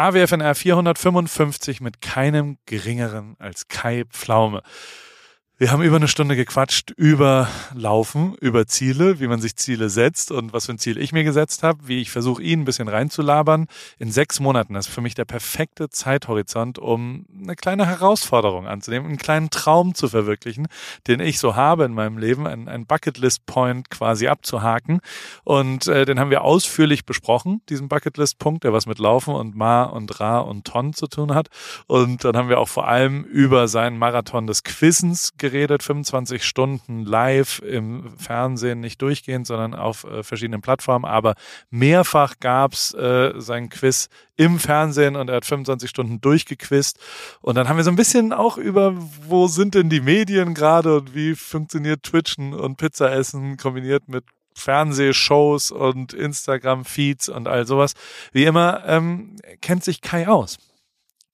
AWFNR 455 mit keinem geringeren als Kai Pflaume. Wir haben über eine Stunde gequatscht über Laufen, über Ziele, wie man sich Ziele setzt und was für ein Ziel ich mir gesetzt habe, wie ich versuche, ihn ein bisschen reinzulabern. In sechs Monaten ist für mich der perfekte Zeithorizont, um eine kleine Herausforderung anzunehmen, einen kleinen Traum zu verwirklichen, den ich so habe in meinem Leben, ein, ein Bucketlist-Point quasi abzuhaken. Und äh, den haben wir ausführlich besprochen, diesen Bucketlist-Punkt, der was mit Laufen und Ma und Ra und Ton zu tun hat. Und dann haben wir auch vor allem über seinen Marathon des geredet geredet, 25 Stunden live im Fernsehen, nicht durchgehend, sondern auf äh, verschiedenen Plattformen. Aber mehrfach gab's äh, sein Quiz im Fernsehen und er hat 25 Stunden durchgequizt. Und dann haben wir so ein bisschen auch über, wo sind denn die Medien gerade und wie funktioniert Twitchen und Pizza essen kombiniert mit Fernsehshows und Instagram-Feeds und all sowas. Wie immer ähm, kennt sich Kai aus.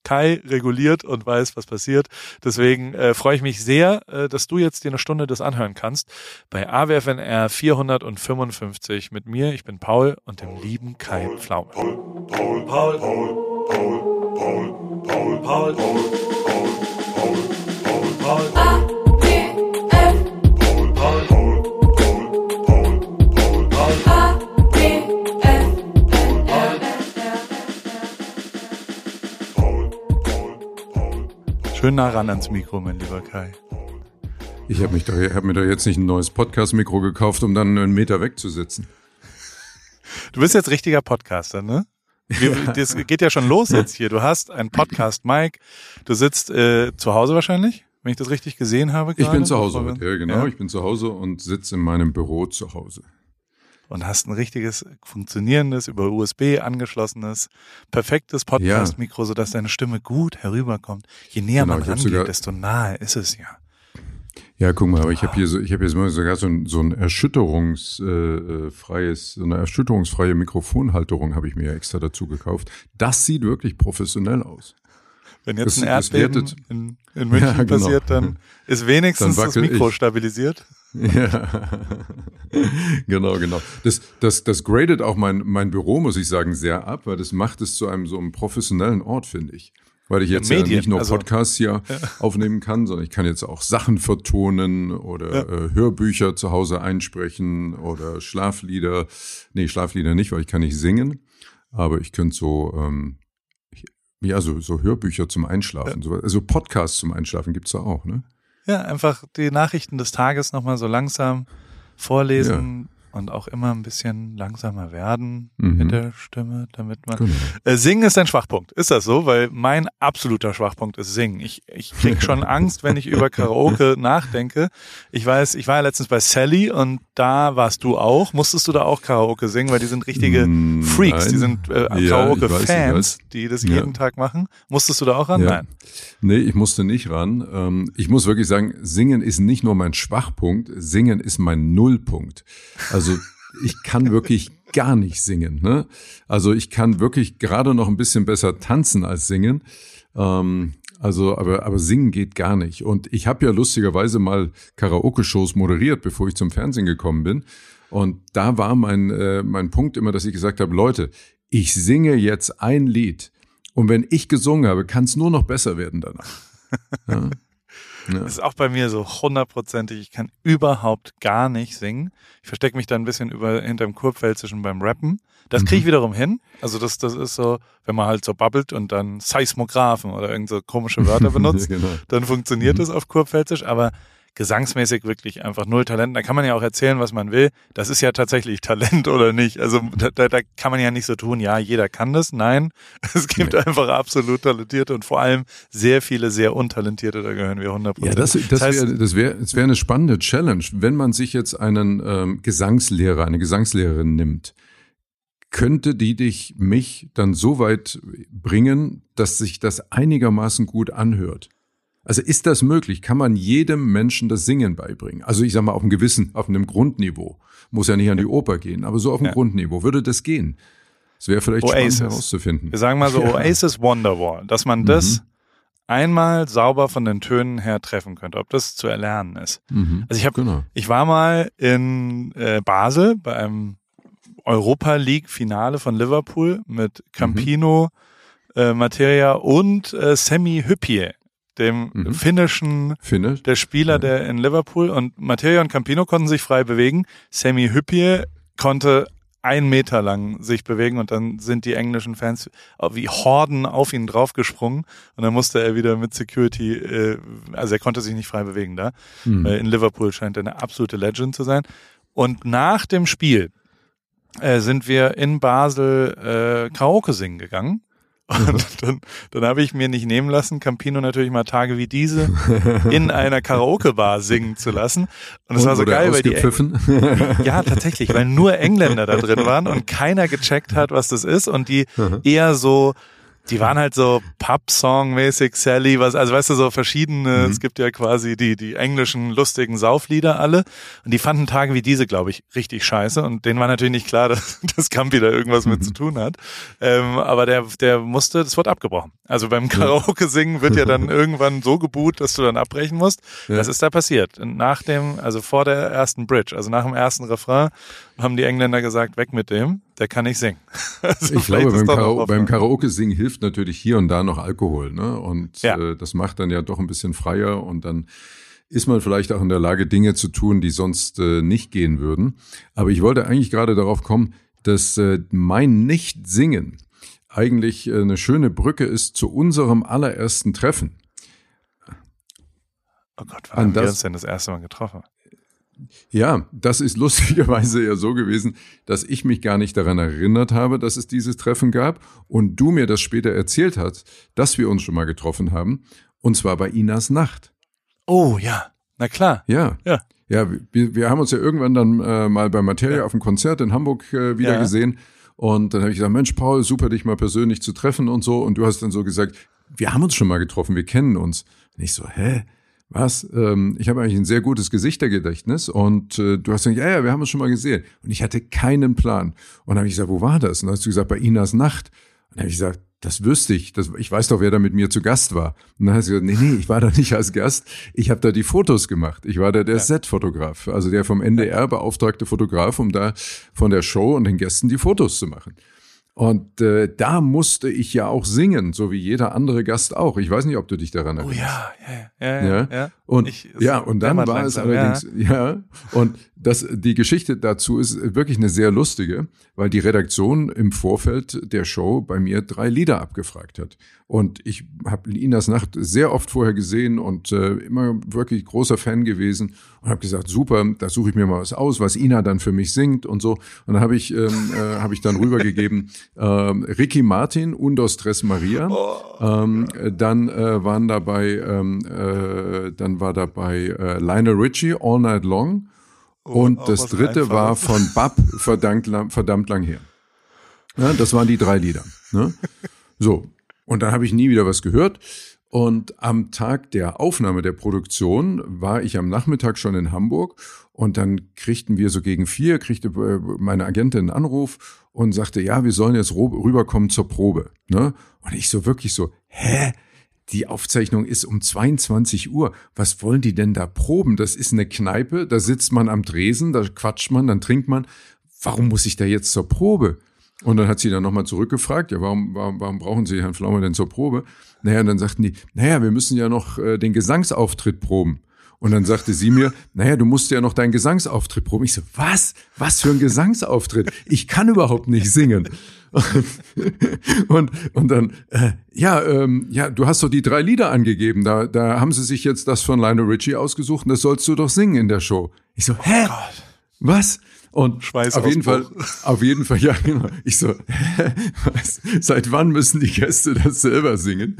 Kai reguliert und weiß, was passiert. Deswegen äh, freue ich mich sehr, äh, dass du jetzt dir eine Stunde das anhören kannst bei AWFNR 455 mit mir. Ich bin Paul und dem lieben Kai Pflaume. Paul, Paul, Paul, Paul, Paul, Paul, Paul, Paul, Paul, Paul, Paul, Paul, Paul. Schön nah ran ans Mikro, mein lieber Kai. Ich habe hab mir doch jetzt nicht ein neues Podcast-Mikro gekauft, um dann einen Meter wegzusitzen. Du bist jetzt richtiger Podcaster, ne? Das geht ja schon los jetzt hier. Du hast ein Podcast-Mic. Du sitzt äh, zu Hause wahrscheinlich, wenn ich das richtig gesehen habe. Gerade. Ich bin zu Hause ja genau. Ja? Ich bin zu Hause und sitze in meinem Büro zu Hause und hast ein richtiges funktionierendes, über USB angeschlossenes, perfektes Podcast-Mikro, ja. sodass deine Stimme gut herüberkommt. Je näher genau, man rangeht, desto nahe ist es ja. Ja, guck mal, aber ich habe hier so, ich habe jetzt sogar so ein, so ein erschütterungsfreies, so eine erschütterungsfreie Mikrofonhalterung habe ich mir extra dazu gekauft. Das sieht wirklich professionell aus. Wenn jetzt das, ein Erdbeben in, in München ja, genau. passiert, dann ist wenigstens dann das Mikro ich. stabilisiert. Ja, genau, genau. Das, das, das gradet auch mein, mein Büro, muss ich sagen, sehr ab, weil das macht es zu einem so einem professionellen Ort, finde ich. Weil ich jetzt ja, Medien, ja nicht nur also, Podcasts hier ja. aufnehmen kann, sondern ich kann jetzt auch Sachen vertonen oder ja. äh, Hörbücher zu Hause einsprechen oder Schlaflieder. Nee, Schlaflieder nicht, weil ich kann nicht singen. Aber ich könnte so, ähm, ja, so, so Hörbücher zum Einschlafen. So, also Podcasts zum Einschlafen gibt's da auch, ne? Ja, einfach die Nachrichten des Tages nochmal so langsam vorlesen, und auch immer ein bisschen langsamer werden mhm. mit der Stimme, damit man. Genau. Äh, singen ist ein Schwachpunkt. Ist das so? Weil mein absoluter Schwachpunkt ist Singen. Ich, ich krieg schon Angst, wenn ich über Karaoke nachdenke. Ich weiß, ich war ja letztens bei Sally und da warst du auch. Musstest du da auch Karaoke singen? Weil die sind richtige mm, Freaks, Nein. die sind äh, Karaoke-Fans, die das jeden ja. Tag machen. Musstest du da auch ran? Ja. Nein. Nee, ich musste nicht ran. Ähm, ich muss wirklich sagen, Singen ist nicht nur mein Schwachpunkt, Singen ist mein Nullpunkt. Also ich kann wirklich gar nicht singen. Ne? Also ich kann wirklich gerade noch ein bisschen besser tanzen als singen. Ähm, also, aber, aber singen geht gar nicht. Und ich habe ja lustigerweise mal Karaoke-Shows moderiert, bevor ich zum Fernsehen gekommen bin. Und da war mein, äh, mein Punkt immer, dass ich gesagt habe, Leute, ich singe jetzt ein Lied. Und wenn ich gesungen habe, kann es nur noch besser werden danach. Ja? Ja. Das ist auch bei mir so hundertprozentig. Ich kann überhaupt gar nicht singen. Ich verstecke mich da ein bisschen über hinterm Kurpfälzischen beim Rappen. Das kriege ich mhm. wiederum hin. Also das, das ist so, wenn man halt so babbelt und dann Seismographen oder irgend so komische Wörter benutzt, ja, genau. dann funktioniert mhm. das auf Kurpfälzisch. Aber gesangsmäßig wirklich einfach null Talent. Da kann man ja auch erzählen, was man will. Das ist ja tatsächlich Talent oder nicht. Also da, da, da kann man ja nicht so tun, ja, jeder kann das. Nein, es gibt nee. einfach absolut talentierte und vor allem sehr viele sehr untalentierte. Da gehören wir 100 Ja, das, das, das wäre das wäre das wäre eine spannende Challenge, wenn man sich jetzt einen ähm, Gesangslehrer, eine Gesangslehrerin nimmt. Könnte die dich, mich dann so weit bringen, dass sich das einigermaßen gut anhört? Also ist das möglich? Kann man jedem Menschen das Singen beibringen? Also ich sage mal auf einem gewissen, auf einem Grundniveau. Muss ja nicht an die Oper gehen, aber so auf einem ja. Grundniveau. Würde das gehen? Es wäre vielleicht Oasis. spannend herauszufinden. Wir sagen mal so Oasis Wonderwall, dass man das mhm. einmal sauber von den Tönen her treffen könnte, ob das zu erlernen ist. Mhm. Also ich habe, genau. ich war mal in äh, Basel bei einem Europa League Finale von Liverpool mit Campino, mhm äh, Materia und äh, Sammy Hyppie, dem Mhm. finnischen Finnisch? der Spieler, der in Liverpool und Materia und Campino konnten sich frei bewegen. Sammy Hyppie konnte ein Meter lang sich bewegen und dann sind die englischen Fans wie Horden auf ihn draufgesprungen und dann musste er wieder mit Security, äh, also er konnte sich nicht frei bewegen da. Hm. Äh, in Liverpool scheint er eine absolute Legend zu sein. Und nach dem Spiel äh, sind wir in Basel äh, Karaoke singen gegangen. Und dann, dann habe ich mir nicht nehmen lassen, Campino natürlich mal Tage wie diese in einer Karaoke-Bar singen zu lassen. Und es war so geil, weil die ja, tatsächlich, weil nur Engländer da drin waren und keiner gecheckt hat, was das ist. Und die eher so, die waren halt so Pub-Song-mäßig, Sally, was, also weißt du, so verschiedene, es gibt ja quasi die, die englischen lustigen Sauflieder alle. Und die fanden Tage wie diese, glaube ich, richtig scheiße. Und denen war natürlich nicht klar, dass, dass Campi da irgendwas mit zu tun hat, ähm, aber der, der musste, das wird abgebrochen. Also beim Karaoke-Singen wird ja dann irgendwann so geboot, dass du dann abbrechen musst. Das ist da passiert. Und nach dem, also vor der ersten Bridge, also nach dem ersten Refrain, haben die Engländer gesagt, weg mit dem, der kann nicht singen. Also Ich glaube, beim, Kara beim Hoffnung. Karaoke-Singen hilft natürlich hier und da noch Alkohol. Ne? Und Ja. äh, das macht dann ja doch ein bisschen freier und dann ist man vielleicht auch in der Lage, Dinge zu tun, die sonst äh, nicht gehen würden. Aber ich wollte eigentlich gerade darauf kommen, dass äh, mein Nicht-Singen eigentlich äh, eine schöne Brücke ist zu unserem allerersten Treffen. Oh Gott, wann an haben wir das- uns denn das erste Mal getroffen? Ja, das ist lustigerweise ja so gewesen, dass ich mich gar nicht daran erinnert habe, dass es dieses Treffen gab und du mir das später erzählt hast, dass wir uns schon mal getroffen haben und zwar bei Inas Nacht. Oh ja, na klar. Ja. Ja. Ja, wir, wir haben uns ja irgendwann dann äh, mal bei Materia auf dem Konzert in Hamburg äh, wieder Ja. gesehen und dann habe ich gesagt, Mensch Paul, super dich mal persönlich zu treffen und so und du hast dann so gesagt, wir haben uns schon mal getroffen, wir kennen uns. Und ich so, hä? Was? Ähm, ich habe eigentlich ein sehr gutes Gesichtergedächtnis und äh, du hast gesagt, ja, ja, wir haben uns schon mal gesehen. Und ich hatte keinen Plan. Und dann habe ich gesagt, wo war das? Und dann hast du gesagt, bei Inas Nacht. Und dann habe ich gesagt, das wüsste ich. Das, ich weiß doch, wer da mit mir zu Gast war. Und dann hast du gesagt, nee, nee, ich war da nicht als Gast. Ich habe da die Fotos gemacht. Ich war da der Set-Fotograf, also der vom NDR beauftragte Fotograf, um da von der Show und den Gästen die Fotos zu machen. Und äh, da musste ich ja auch singen, so wie jeder andere Gast auch. Ich weiß nicht, ob du dich daran Oh erinnerst. ja, ja, ja, ja. Ja. ja. Und Ich- es ja, und dann war es langsam, allerdings, ja. und das, die Geschichte dazu ist wirklich eine sehr lustige, weil die Redaktion im Vorfeld der Show bei mir drei Lieder abgefragt hat. Und ich habe Inas Nacht sehr oft vorher gesehen und äh, immer wirklich großer Fan gewesen und habe gesagt, super, da suche ich mir mal was aus, was Ina dann für mich singt und so. Und dann habe ich, ähm, äh, hab ich dann rübergegeben, ähm, Ricky Martin, Undos Tres Maria. Ähm, äh, dann äh, waren dabei, ähm, äh, dann war dabei äh, Lionel Richie, All Night Long. Und auch das dritte war von Bab, verdammt lang, verdammt lang her. Ja, das waren die drei Lieder. Ne? So, und dann habe ich nie wieder was gehört. Und am Tag der Aufnahme der Produktion war ich am Nachmittag schon in Hamburg und dann kriegten wir so gegen vier, kriegte äh, meine Agentin einen Anruf und sagte, ja, wir sollen jetzt rüberkommen zur Probe. Ne? Und ich so wirklich so, hä? Die Aufzeichnung ist um 22 Uhr. Was wollen die denn da proben? Das ist eine Kneipe, da sitzt man am Dresen, da quatscht man, dann trinkt man. Warum muss ich da jetzt zur Probe? Und dann hat sie dann nochmal zurückgefragt, ja, warum, warum, warum brauchen Sie Herrn Flaume denn zur Probe? Naja, dann sagten die, naja, wir müssen ja noch äh, den Gesangsauftritt proben. Und dann sagte sie mir, naja, du musst ja noch deinen Gesangsauftritt proben. Ich so, was? Was für ein Gesangsauftritt? Ich kann überhaupt nicht singen. Und, und dann, äh, ja, ähm, ja, du hast doch die drei Lieder angegeben. Da, da haben sie sich jetzt das von Lionel Richie ausgesucht und das sollst du doch singen in der Show. Ich so, hä? Was? Und Schweißausbruch. auf jeden Fall, auf jeden Fall, ja, genau. Ich so, hä? was? Seit wann müssen die Gäste das selber singen?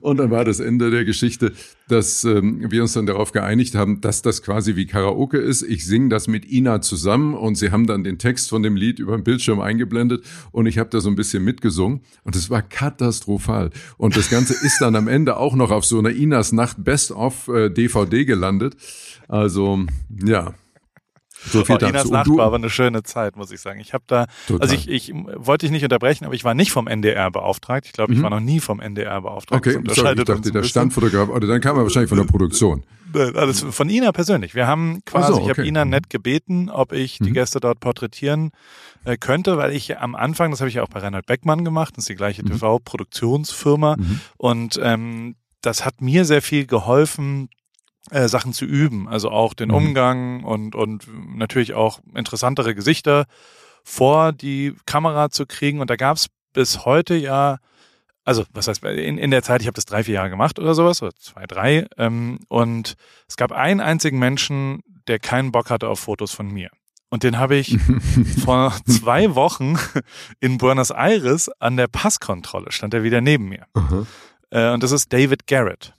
Und dann war das Ende der Geschichte, dass ähm, wir uns dann darauf geeinigt haben, dass das quasi wie Karaoke ist. Ich singe das mit Ina zusammen und sie haben dann den Text von dem Lied über den Bildschirm eingeblendet und ich habe da so ein bisschen mitgesungen und es war katastrophal. Und das Ganze ist dann am Ende auch noch auf so einer Inas Nacht Best of äh, DVD gelandet. Also, ja. So viel oh, dazu. Inas Nacht war aber eine schöne Zeit, muss ich sagen. Ich habe da, Total. also ich, ich wollte dich nicht unterbrechen, aber ich war nicht vom NDR beauftragt. Ich glaube, ich Mhm. war noch nie vom NDR beauftragt. Okay, sorry, ich dachte, der. Standfotograf, oder dann kam er wahrscheinlich von der Produktion. Alles von Ina persönlich. Wir haben quasi, so, ich habe okay. Ina nett gebeten, ob ich die Mhm. Gäste dort porträtieren äh, könnte, weil ich am Anfang, das habe ich ja auch bei Reinhard Beckmann gemacht, das ist die gleiche Mhm. TV-Produktionsfirma Mhm. und ähm, das hat mir sehr viel geholfen, äh, Sachen zu üben, also auch den Mhm. Umgang und und natürlich auch interessantere Gesichter vor die Kamera zu kriegen und da gab's bis heute ja also was heißt in, in der Zeit, ich habe das drei, vier Jahre gemacht oder sowas, oder zwei, drei, ähm, und es gab einen einzigen Menschen, der keinen Bock hatte auf Fotos von mir. Und den habe ich vor zwei Wochen in Buenos Aires an der Passkontrolle, stand er wieder neben mir. Aha. Äh, und das ist David Garrett.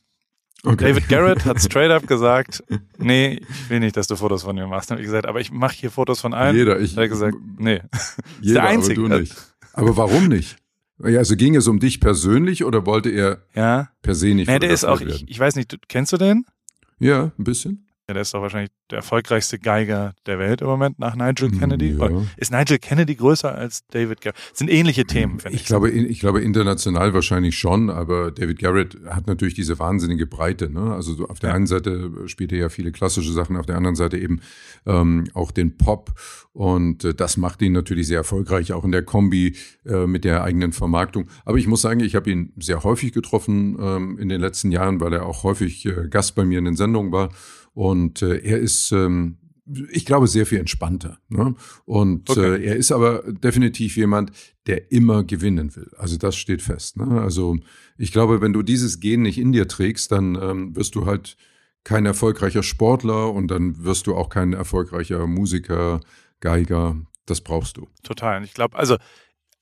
Okay. David Garrett hat straight up gesagt, nee, ich will nicht, dass du Fotos von mir machst. Dann habe ich gesagt, aber ich mache hier Fotos von allen. Jeder, ich, Hat er gesagt, nee. jeder, der Einzige. aber du nicht. Aber warum nicht? Ja, also ging es um dich persönlich oder wollte er Ja. per se nicht Nee, der ist auch, ich, ich weiß nicht, kennst du den? Ja, ein bisschen. Ja, der ist doch wahrscheinlich der erfolgreichste Geiger der Welt im Moment nach Nigel Kennedy. Ja. Ist Nigel Kennedy größer als David Garrett? Das sind ähnliche Themen, finde ich. Ich glaube, ich glaube international wahrscheinlich schon, aber David Garrett hat natürlich diese wahnsinnige Breite. Ne? Also so auf der Ja. einen Seite spielt er ja viele klassische Sachen, auf der anderen Seite eben ähm, auch den Pop und äh, das macht ihn natürlich sehr erfolgreich, auch in der Kombi äh, mit der eigenen Vermarktung. Aber ich muss sagen, ich habe ihn sehr häufig getroffen ähm, in den letzten Jahren, weil er auch häufig äh, Gast bei mir in den Sendungen war und äh, er ist ähm, ich glaube, sehr viel entspannter. Ne? Und Okay. äh, er ist aber definitiv jemand, der immer gewinnen will. Also das steht fest. Ne? Also ich glaube, wenn du dieses Gen nicht in dir trägst, dann ähm, wirst du halt kein erfolgreicher Sportler und dann wirst du auch kein erfolgreicher Musiker, Geiger. Das brauchst du. Total. Und ich glaube, also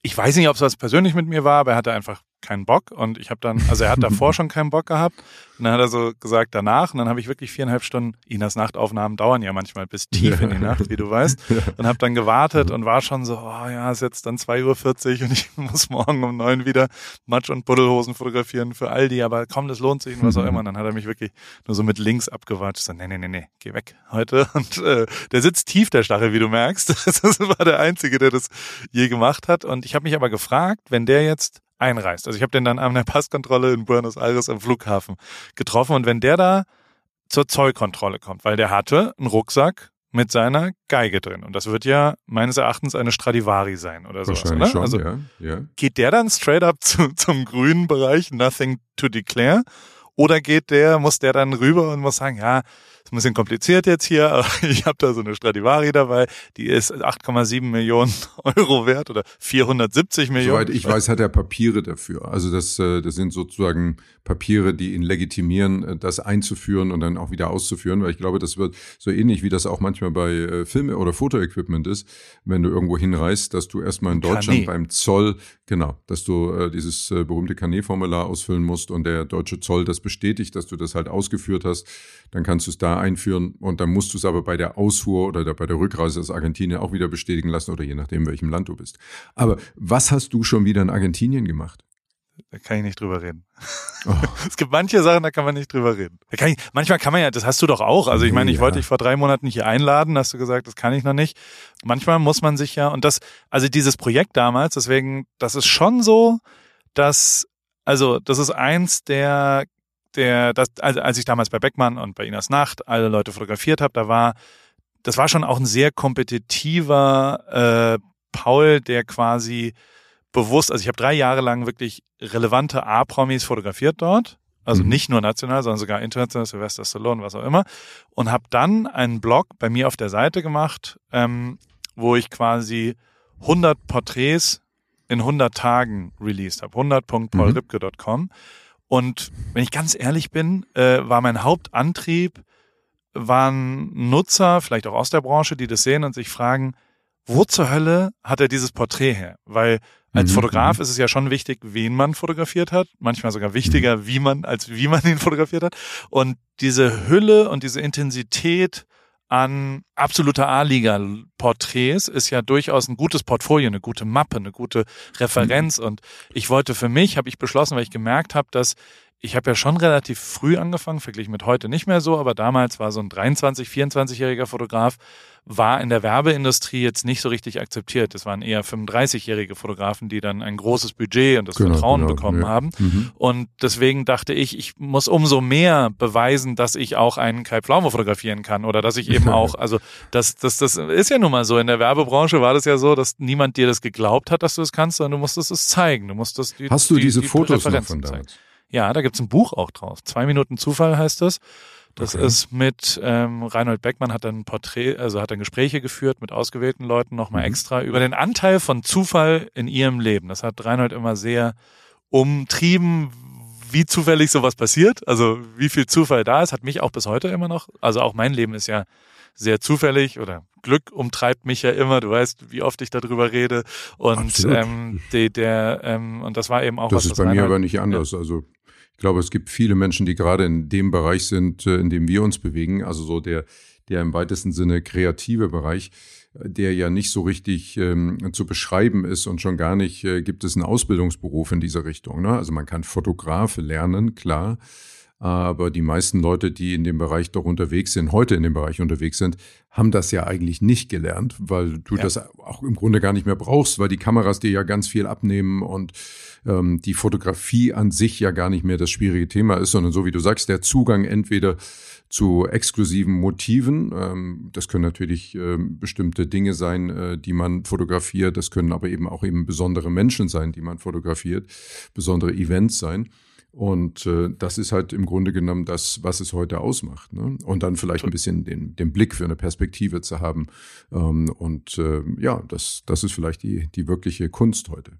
ich weiß nicht, ob es was persönlich mit mir war, aber er hatte einfach keinen Bock. Und ich habe dann, also er hat davor schon keinen Bock gehabt. Und dann hat er so gesagt danach und dann habe ich wirklich viereinhalb Stunden, Inas Nachtaufnahmen dauern ja manchmal bis tief in die Nacht, wie du weißt. Und habe dann gewartet und war schon so, oh ja, ist jetzt dann 2.40 Uhr und ich muss morgen um neun wieder Matsch- und Buddelhosen fotografieren für Aldi, aber komm, das lohnt sich und was auch immer. Und dann hat er mich wirklich nur so mit links abgewatscht, so, nee, nee, nee, nee, geh weg heute. Und äh, der sitzt tief, der Stachel, wie du merkst. Das war der Einzige, der das je gemacht hat. Und ich habe mich aber gefragt, wenn der jetzt einreist. Also ich habe den dann an der Passkontrolle in Buenos Aires am Flughafen getroffen und wenn der da zur Zollkontrolle kommt, weil der hatte einen Rucksack mit seiner Geige drin und das wird ja meines Erachtens eine Stradivari sein oder sowas, Wahrscheinlich oder? schon, also ja. ja. geht der dann straight up zu, zum grünen Bereich, nothing to declare? Oder geht der, muss der dann rüber und muss sagen, ja, ist ein bisschen kompliziert jetzt hier, aber ich habe da so eine Stradivari dabei, die ist 8,7 Millionen Euro wert oder 470 Millionen. Soweit ich weiß, hat er Papiere dafür. Also das, äh, das sind sozusagen Papiere, die ihn legitimieren, äh, das einzuführen und dann auch wieder auszuführen, weil ich glaube, das wird so ähnlich wie das auch manchmal bei äh, Filme oder Fotoequipment ist, wenn du irgendwo hinreist, dass du erstmal in Deutschland Carnet. beim Zoll, genau, dass du dieses berühmte Carnet-Formular ausfüllen musst und der deutsche Zoll das bestätigt, dass du das halt ausgeführt hast, dann kannst du es da einführen und dann musst du es aber bei der Ausfuhr oder bei der Rückreise aus Argentinien auch wieder bestätigen lassen oder je nachdem, welchem Land du bist. Aber was hast du schon wieder in Argentinien gemacht? Da kann ich nicht drüber reden. Oh. Es gibt manche Sachen, da kann man nicht drüber reden. Kann ich, manchmal kann man ja, das hast du doch auch. Also ich meine, ich Ja. wollte dich vor drei Monaten hier einladen, hast du gesagt, das kann ich noch nicht. Manchmal muss man sich ja, und das, also dieses Projekt damals, deswegen, das ist schon so, dass, also das ist eins der, der, das, also als ich damals bei Beckmann und bei Inas Nacht alle Leute fotografiert habe, da war, das war schon auch ein sehr kompetitiver äh, Paul, der quasi bewusst, also ich habe drei Jahre lang wirklich relevante A-Promis fotografiert dort. Also Mhm. nicht nur national, sondern sogar international, Sylvester Stallone, was auch immer. Und habe dann einen Blog bei mir auf der Seite gemacht, ähm, wo ich quasi 100 Porträts in 100 Tagen released habe. 100.paulripke.com. Und wenn ich ganz ehrlich bin, äh, war mein Hauptantrieb, waren Nutzer, vielleicht auch aus der Branche, die das sehen und sich fragen, wo zur Hölle hat er dieses Porträt her? Weil als Mhm, Fotograf ist es ja schon wichtig, wen man fotografiert hat. Manchmal sogar wichtiger, wie man, als wie man ihn fotografiert hat. Und diese Hülle und diese Intensität an absoluter A-Liga-Porträts ist ja durchaus ein gutes Portfolio, eine gute Mappe, eine gute Referenz. Und ich wollte für mich, habe ich beschlossen, weil ich gemerkt habe, dass ich habe ja schon relativ früh angefangen, verglichen mit heute nicht mehr so, aber damals war so ein 23, 24-jähriger Fotograf, war in der Werbeindustrie jetzt nicht so richtig akzeptiert. Es waren eher 35-jährige Fotografen, die dann ein großes Budget und das genau, Vertrauen genau, bekommen ja. haben. Mhm. Und deswegen dachte ich, ich muss umso mehr beweisen, dass ich auch einen Kai Pflaume fotografieren kann oder dass ich eben auch, also das, das, das ist ja nun mal so. In der Werbebranche war das ja so, dass niemand dir das geglaubt hat, dass du es kannst, sondern du musstest es zeigen. Du musstest die, Hast du diese die, die Fotos noch von damals? Ja, da gibt's ein Buch auch drauf. Zwei Minuten Zufall heißt das. Das okay. ist mit ähm, Reinhold Beckmann hat dann Porträt, also hat dann Gespräche geführt mit ausgewählten Leuten nochmal mhm. extra über den Anteil von Zufall in ihrem Leben. Das hat Reinhold immer sehr umtrieben, wie zufällig sowas passiert, also wie viel Zufall da ist, hat mich auch bis heute immer noch, also auch mein Leben ist ja sehr zufällig oder Glück umtreibt mich ja immer. Du weißt, wie oft ich darüber rede. Und ähm, die, der ähm, und das war eben auch das was. Das ist bei mir aber nicht anders. Also ich glaube, es gibt viele Menschen, die gerade in dem Bereich sind, äh, in dem wir uns bewegen, also so der, der im weitesten Sinne kreative Bereich, der ja nicht so richtig ähm, zu beschreiben ist und schon gar nicht äh, gibt es einen Ausbildungsberuf in dieser Richtung. Ne? Also man kann Fotograf lernen, klar. Aber die meisten Leute, die in dem Bereich doch unterwegs sind, heute in dem Bereich unterwegs sind, haben das ja eigentlich nicht gelernt, weil du ja. das auch im Grunde gar nicht mehr brauchst, weil die Kameras dir ja ganz viel abnehmen und ähm, die Fotografie an sich ja gar nicht mehr das schwierige Thema ist, sondern so wie du sagst, der Zugang entweder zu exklusiven Motiven. Ähm, das können natürlich ähm, bestimmte Dinge sein, äh, die man fotografiert. Das können aber eben auch eben besondere Menschen sein, die man fotografiert, besondere Events sein. Und äh, das ist halt im Grunde genommen das, was es heute ausmacht. Ne? Und dann vielleicht ein bisschen den, den Blick für eine Perspektive zu haben. Ähm, und äh, ja, das, das ist vielleicht die, die wirkliche Kunst heute.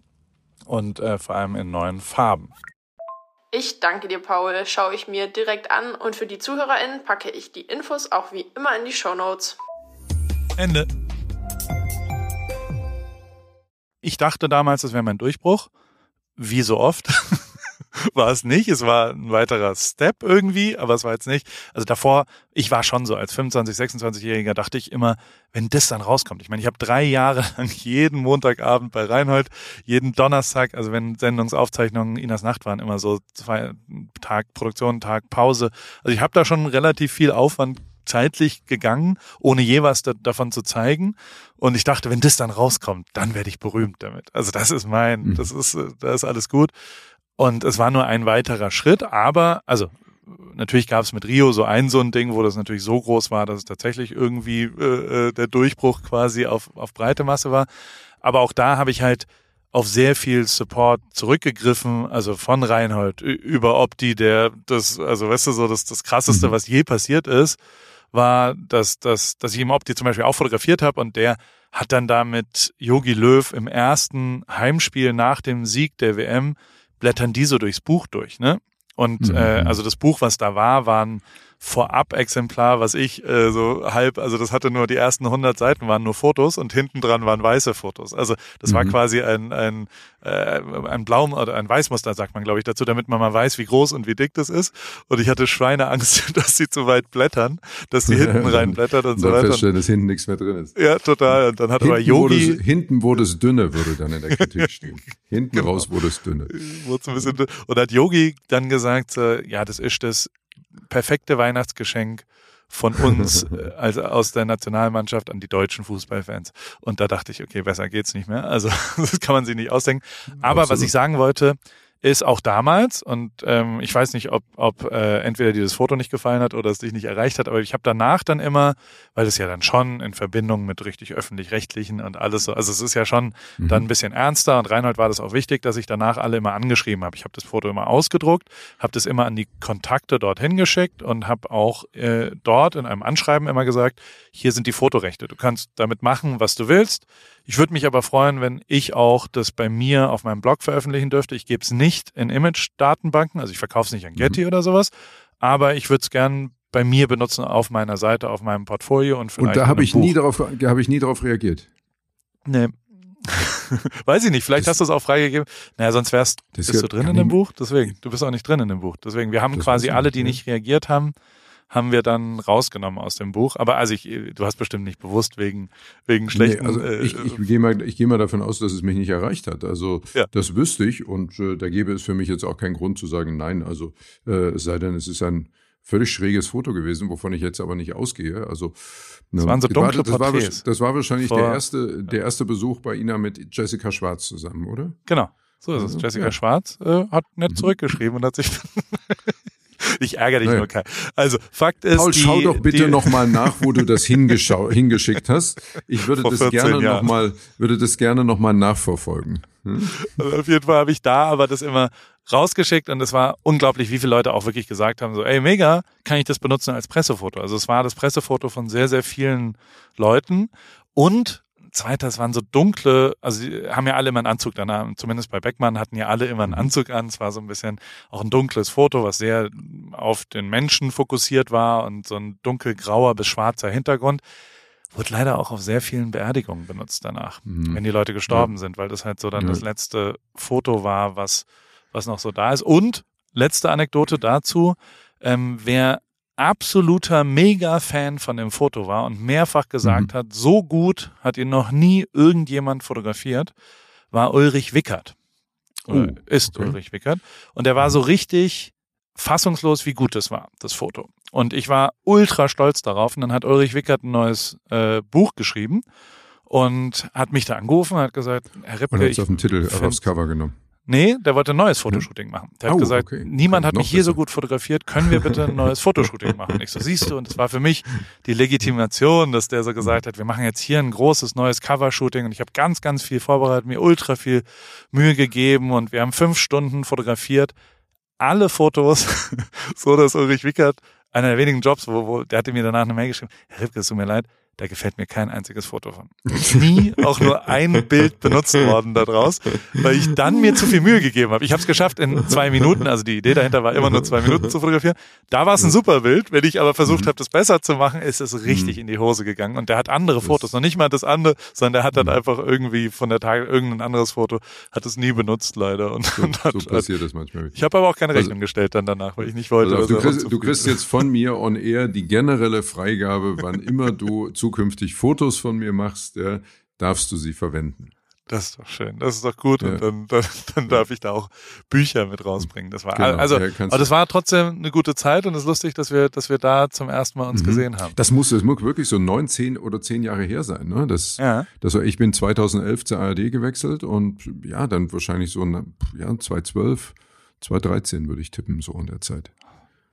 und äh, vor allem in neuen Farben. Ich danke dir, Paul. Schaue ich mir direkt an und für die ZuhörerInnen packe ich die Infos auch wie immer in die Show Notes. Ende. Ich dachte damals, das wäre mein Durchbruch. Wie so oft. war es nicht. Es war ein weiterer Step irgendwie, aber es war jetzt nicht. Also davor, ich war schon so als 25, 26-Jähriger, dachte ich immer, wenn das dann rauskommt. Ich meine, ich habe drei Jahre lang jeden Montagabend bei Reinhold, jeden Donnerstag, also wenn Sendungsaufzeichnungen Inas Nacht waren, immer so zwei Tag Produktion, Tag Pause. Also ich habe da schon relativ viel Aufwand zeitlich gegangen, ohne je was da, davon zu zeigen. Und ich dachte, wenn das dann rauskommt, dann werde ich berühmt damit. Also das ist mein, mhm. das ist, da ist alles gut. Und es war nur ein weiterer Schritt, aber, also natürlich gab es mit Rio so ein so ein Ding, wo das natürlich so groß war, dass es tatsächlich irgendwie äh, äh der Durchbruch quasi auf, auf breite Masse war. Aber auch da habe ich halt auf sehr viel Support zurückgegriffen, also von Reinhold über Opti, der das, also weißt du so, das, das krasseste, mhm. was je passiert ist, war, dass, dass, dass ich ihm Opti zum Beispiel auch fotografiert habe und der hat dann da mit Yogi Löw im ersten Heimspiel nach dem Sieg der WM blättern die so durchs Buch durch, ne? Und mhm. äh, also das Buch, was da war, waren Vorab-Exemplar, was ich äh, so halb, also das hatte nur die ersten 100 Seiten waren nur Fotos und hinten dran waren weiße Fotos. Also das mhm. war quasi ein ein äh, ein Blau oder ein Weißmuster sagt man, glaube ich, dazu, damit man mal weiß, wie groß und wie dick das ist. Und ich hatte Schweineangst, dass sie zu weit blättern, dass sie hinten reinblättert und, und so weiter. Feststellen, dass hinten nichts mehr drin ist. Ja, total. Und dann hat hinten aber Yogi wurde es, hinten wurde es dünne, würde dann in der Kritik stehen. Hinten genau. raus wurde es dünne. Wurde ein bisschen dünn. Und hat Yogi dann gesagt, äh, ja, das ist das perfekte Weihnachtsgeschenk von uns äh, also aus der Nationalmannschaft an die deutschen Fußballfans. Und da dachte ich, okay, besser geht's nicht mehr. Also das kann man sich nicht ausdenken. Aber Absolut. was ich sagen wollte, ist auch damals, und ähm, ich weiß nicht, ob, ob äh, entweder dir das Foto nicht gefallen hat oder es dich nicht erreicht hat, aber ich habe danach dann immer, weil es ja dann schon in Verbindung mit richtig öffentlich-rechtlichen und alles so, also es ist ja schon mhm. dann ein bisschen ernster und Reinhold war das auch wichtig, dass ich danach alle immer angeschrieben habe. Ich habe das Foto immer ausgedruckt, habe das immer an die Kontakte dorthin geschickt und habe auch äh, dort in einem Anschreiben immer gesagt, hier sind die Fotorechte, du kannst damit machen, was du willst. Ich würde mich aber freuen, wenn ich auch das bei mir auf meinem Blog veröffentlichen dürfte. Ich gebe es nicht in Image-Datenbanken, also ich verkaufe es nicht an Getty mhm. oder sowas, aber ich würde es gern bei mir benutzen auf meiner Seite, auf meinem Portfolio und vielleicht. Und da habe ich Buch. nie darauf, habe ich nie darauf reagiert. Nee. Weiß ich nicht, vielleicht das, hast du es auch freigegeben. Naja, sonst wärst bist du drin in dem Buch. Deswegen, du bist auch nicht drin in dem Buch. Deswegen, wir haben quasi alle, die nicht reagiert haben, haben wir dann rausgenommen aus dem Buch. Aber also ich, du hast bestimmt nicht bewusst wegen, wegen schlechten. Nee, also äh, ich, ich gehe mal, ich gehe mal davon aus, dass es mich nicht erreicht hat. Also ja. das wüsste ich und äh, da gäbe es für mich jetzt auch keinen Grund zu sagen, nein. Also äh, es sei denn, es ist ein völlig schräges Foto gewesen, wovon ich jetzt aber nicht ausgehe. Also das waren so dunkle das, war, das war wahrscheinlich Vor, der erste, der erste Besuch bei Ina mit Jessica Schwarz zusammen, oder? Genau. So ist es. Jessica ja. Schwarz äh, hat nett mhm. zurückgeschrieben und hat sich ich ärgere dich naja. nur kein. Also Fakt ist, Paul, die, schau doch bitte nochmal nach, wo du das hingeschickt hast. Ich würde das gerne nochmal, würde das gerne noch mal nachverfolgen. Hm? Also auf jeden Fall habe ich da aber das immer rausgeschickt und es war unglaublich, wie viele Leute auch wirklich gesagt haben, so, ey, mega, kann ich das benutzen als Pressefoto? Also es war das Pressefoto von sehr, sehr vielen Leuten und Zweiter, es waren so dunkle, also sie haben ja alle immer einen Anzug danach, zumindest bei Beckmann hatten ja alle immer einen mhm. Anzug an. Es war so ein bisschen auch ein dunkles Foto, was sehr auf den Menschen fokussiert war und so ein dunkelgrauer bis schwarzer Hintergrund. Wurde leider auch auf sehr vielen Beerdigungen benutzt danach, mhm. wenn die Leute gestorben ja. sind, weil das halt so dann ja. das letzte Foto war, was, was noch so da ist. Und letzte Anekdote dazu, ähm, wer absoluter Mega-Fan von dem Foto war und mehrfach gesagt mhm. hat, so gut hat ihn noch nie irgendjemand fotografiert, war Ulrich Wickert. Oh, ist okay. Ulrich Wickert. Und er war so richtig fassungslos, wie gut es war, das Foto. Und ich war ultra stolz darauf. Und dann hat Ulrich Wickert ein neues äh, Buch geschrieben und hat mich da angerufen und hat gesagt, Herr Rippke, und hat es auf dem Titel, aufs Cover genommen. Nee, der wollte ein neues Fotoshooting machen. Der hat oh, gesagt, okay. niemand hat mich hier so gut fotografiert, können wir bitte ein neues Fotoshooting machen? Ich so, siehst du, und es war für mich die Legitimation, dass der so gesagt hat, wir machen jetzt hier ein großes neues Covershooting und ich habe ganz, ganz viel vorbereitet, mir ultra viel Mühe gegeben und wir haben fünf Stunden fotografiert. Alle Fotos, so dass Ulrich Wickert, einer der wenigen Jobs, wo, wo der hatte mir danach eine Mail geschrieben, Herr Ripke, es tut mir leid, da gefällt mir kein einziges Foto von. Nie auch nur ein Bild benutzt worden daraus, weil ich dann mir zu viel Mühe gegeben habe. Ich habe es geschafft in zwei Minuten, also die Idee dahinter war immer nur zwei Minuten zu fotografieren. Da war es ein super Bild. Wenn ich aber versucht habe, das besser zu machen, ist es richtig in die Hose gegangen. Und der hat andere Fotos, noch nicht mal das andere, sondern der hat dann einfach irgendwie von der Tage irgendein anderes Foto, hat es nie benutzt leider. Und, so, und hat, so passiert das manchmal. Ich habe aber auch keine also Rechnung also, gestellt dann danach, weil ich nicht wollte. Also du, kriegst, du kriegst jetzt von mir on air die generelle Freigabe, wann immer du zukünftig Fotos von mir machst, ja, darfst du sie verwenden. Das ist doch schön, das ist doch gut. Ja. Und dann, dann, dann darf ich da auch Bücher mit rausbringen. Das war genau. also, ja, aber das war trotzdem eine gute Zeit und es ist lustig, dass wir, dass wir da zum ersten Mal uns mhm. gesehen haben. Das muss, das muss wirklich so neun, zehn oder zehn Jahre her sein. Ne? Das, ja. das war, ich bin 2011 zur ARD gewechselt und ja, dann wahrscheinlich so ja, 2012, 2013 würde ich tippen so in der Zeit